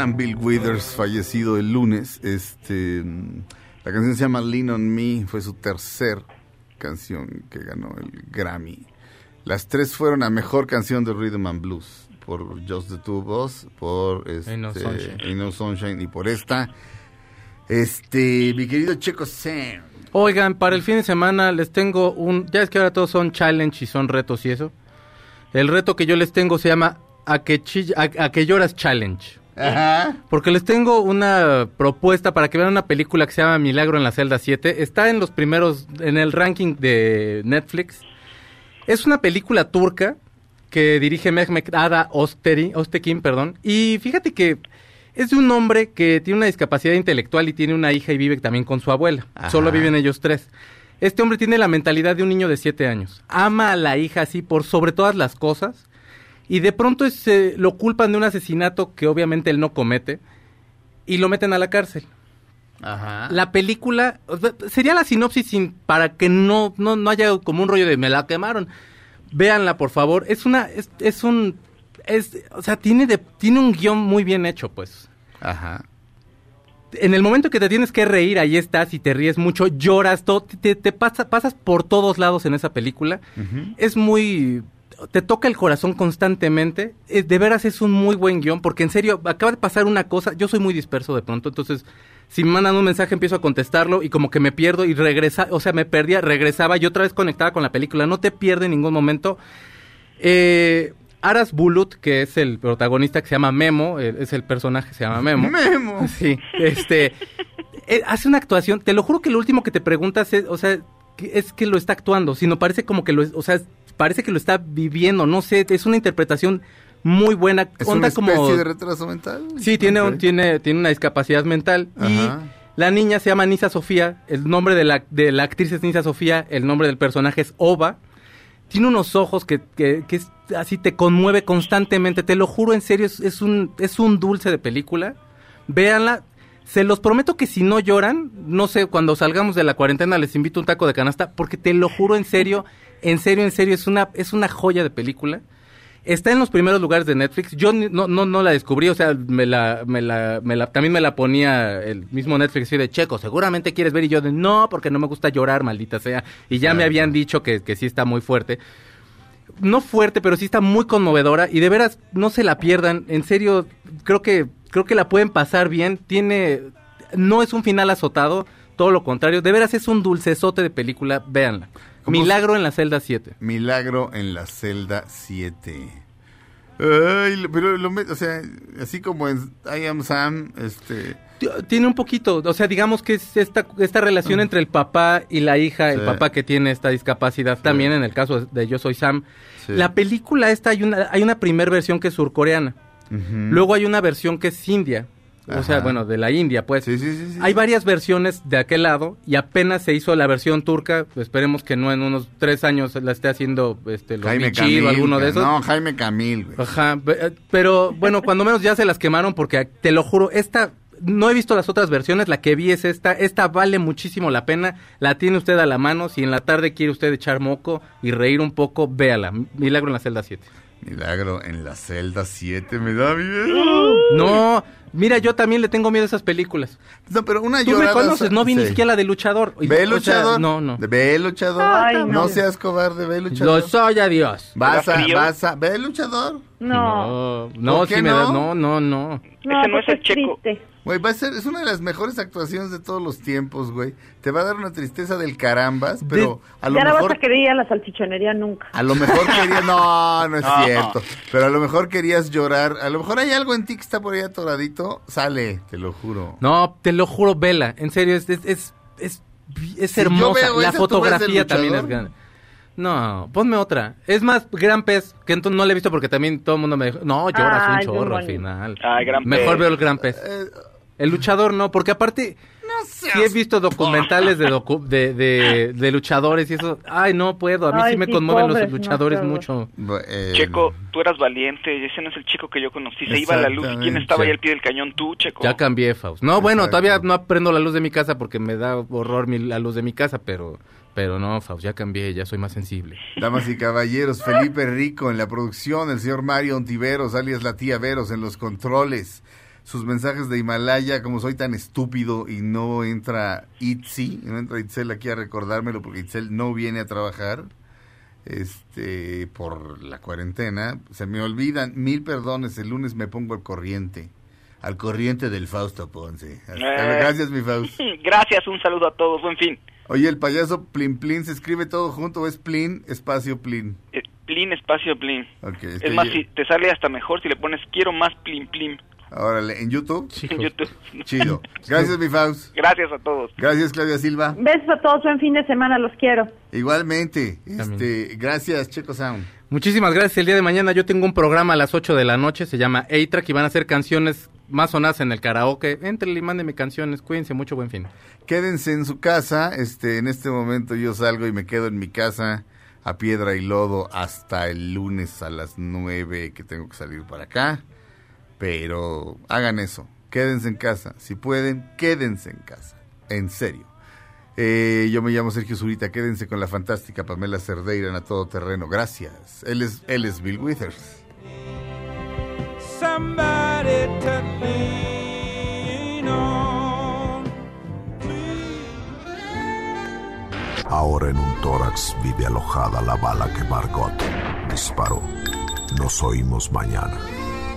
Gran Bill Withers, fallecido el lunes. Este, la canción se llama Lean on Me, fue su tercer canción que ganó el Grammy. Las tres fueron a mejor canción de Rhythm and Blues por Just the Two of Us, por este, Ain't No Sunshine. Ain't No Sunshine y por esta. Este, mi querido Checo Sam. Oigan, para el fin de semana les tengo un... Ya es que ahora todos son challenge y son retos y eso. El reto que yo les tengo se llama A que, chilla- a, a que lloras challenge. Ajá. Porque les tengo una propuesta para que vean una película que se llama Milagro en la celda 7. Está en los primeros, en el ranking de Netflix. Es una película turca que dirige Mehmet Ada Osteri, Ostekin, perdón. Y fíjate que es de un hombre que tiene una discapacidad intelectual y tiene una hija y vive también con su abuela. Ajá. Solo viven ellos tres. Este hombre tiene la mentalidad de un niño de siete años. Ama a la hija así por sobre todas las cosas. Y de pronto se lo culpan de un asesinato que obviamente él no comete. Y lo meten a la cárcel. Ajá. La película, sería la sinopsis sin, para que no, no, no haya como un rollo de me la quemaron. Véanla, por favor. Es una, es, es un, es, o sea, tiene de, tiene un guion muy bien hecho, pues. Ajá. En el momento que te tienes que reír, ahí estás y te ríes mucho, lloras, todo, te, te pasa- pasas por todos lados en esa película. Ujú. Es muy, te toca el corazón constantemente. Eh, de veras es un muy buen guion, porque en serio, acaba de pasar una cosa, yo soy muy disperso de pronto, entonces si me mandan un mensaje empiezo a contestarlo y como que me pierdo y regresa, o sea, me perdía, regresaba y otra vez conectaba con la película, no te pierde en ningún momento. Eh, Aras Bulut, que es el protagonista que se llama Memo, eh, es el personaje que se llama Memo. Memo. Sí, este hace una actuación, te lo juro que lo último que te preguntas es, o sea, es que lo está actuando, sino parece como que lo, es- o sea, parece que lo está viviendo, no sé, es una interpretación muy buena, ¿Es onda una especie como de retraso mental? Sí, tiene, un- tiene, tiene una discapacidad mental. Ajá. Y la niña se llama Nisa Sofía. El nombre de la, de la actriz es Nisa Sofía. El nombre del personaje es Ova. Tiene unos ojos que, que, que es- así te conmueve constantemente. Te lo juro, en serio, es, es un, es un dulce de película. Véanla. Se los prometo que si no lloran, no sé, cuando salgamos de la cuarentena les invito un taco de canasta, porque te lo juro en serio, en serio, en serio, es una, es una joya de película. Está en los primeros lugares de Netflix. Yo no, no, no la descubrí, o sea, me la, me la, me la, también me la ponía el mismo Netflix así de Checo, seguramente quieres ver y yo de no, porque no me gusta llorar, maldita sea. Y ya me habían dicho que, que sí está muy fuerte. No fuerte, pero sí está muy conmovedora y de veras no se la pierdan. En serio, creo que, creo que la pueden pasar bien. Tiene, no es un final azotado, todo lo contrario. De veras es un dulcesote de película, véanla. ¿Cómo Milagro en la celda 7. Milagro en la celda 7. Ay, lo- pero lo o sea, así como en I Am Sam, este... Tiene un poquito, o sea, digamos que es esta, esta relación entre el papá y la hija, el papá que tiene esta discapacidad, también en el caso de Yo Soy Sam. Sí. La película esta, hay una, hay una primer versión que es surcoreana, luego hay una versión que es india, o sea, bueno, de la India, pues. Sí, sí, sí, sí. Hay varias versiones de aquel lado y apenas se hizo la versión turca, esperemos que no en unos tres años la esté haciendo este, los Jaime Michi Camil. o alguno de esos. No, Jaime Camil, güey. Ajá, eh, pero bueno, cuando menos ya se las quemaron porque te lo juro, esta no he visto las otras versiones, la que vi es esta, esta vale muchísimo la pena, la tiene usted a la mano, si en la tarde quiere usted echar moco y reír un poco, véala, Milagro en la celda 7. Milagro en la celda 7, me da miedo. No, mira, yo también le tengo miedo a esas películas. No, pero una Tú me llorada... conoces, no vi ni sí. siquiera la de luchador. Ve o sea, luchador. no, no. Ve luchador. Ay, no. no. seas cobarde, ve luchador. Lo soy a Dios. Vas a, vas a, ve luchador. No, No, no, ¿Por qué sí me no? da, no, no, no. no, Ese no es porque el Checo. Güey, va a ser, es una de las mejores actuaciones de todos los tiempos, güey. Te va a dar una tristeza del carambas, pero a lo Ya no mejor... vas a querer ir a la salchichonería nunca. A lo mejor querías, no, no es No. cierto. Pero a lo mejor querías llorar. A lo mejor hay algo en ti que está por ahí atoradito. Sale, te lo juro. No, te lo juro, vela, en serio, es, es, es, es, hermosa. La esa, ¿tú ves fotografía también es grande. No, ponme otra. Es más, Gran Pez, que entonces no la he visto porque también todo el mundo me dijo, no, lloras Ay, un chorro al final. Ay, Gran Mejor Pez. veo el Gran Pez. Eh, El luchador no, porque aparte, sí he visto documentales de, docu- de, de, de luchadores y eso. Ay, no puedo, a mí Ay, sí me sí, conmueven pobres, los luchadores mucho. eh, Checo, tú eras valiente, ese no es el chico que yo conocí. Se iba a la luz. ¿Y quién estaba ahí al pie del cañón? Tú, Checo. Ya cambié, Faust. No, bueno, Exacto. todavía no aprendo la luz de mi casa porque me da horror mi- la luz de mi casa, pero, pero no, Faust, ya cambié, ya soy más sensible. Damas y caballeros, Felipe Rico en la producción, el señor Mario Ontiveros, alias la tía Veros en los controles. Sus mensajes de Himalaya, como soy tan estúpido y no entra Itzi, no entra Itzel aquí a recordármelo porque Itzel no viene a trabajar este por la cuarentena. Se me olvidan, mil perdones, el lunes me pongo al corriente. Al corriente del Fausto Ponce. Hasta Eh. Gracias, mi Fausto. Gracias, un saludo a todos. Buen fin. Oye, el payaso Plin Plin se escribe todo junto, o es Plin, espacio Plin. Eh, Plin, espacio Plin. Es Es que más, yo- si te sale hasta mejor si le pones quiero más Plin Plin Órale, en YouTube. en YouTube. Chido. Gracias, mi Faust. Gracias a todos. Gracias, Claudia Silva. Besos a todos, buen fin de semana, los quiero. Igualmente. Este, gracias, Checo Sound. Muchísimas gracias. El día de mañana yo tengo un programa a las 8 de la noche, se llama A-Track y van a ser canciones más sonadas en el karaoke. Entre y mándenme canciones, cuídense mucho, buen fin. Quédense en su casa. Este, en este momento yo salgo y me quedo en mi casa a piedra y lodo hasta el lunes a las 9 que tengo que salir para acá. Pero hagan eso. Quédense en casa. Si pueden, quédense en casa. En serio. Eh, yo me llamo Sergio Zurita. Quédense con la fantástica Pamela Cerdeira en A Todo Terreno. Gracias. Él es, él es Bill Withers. somebody to lean on. Ahora en un tórax vive alojada la bala que Margot disparo, nos oímos mañana.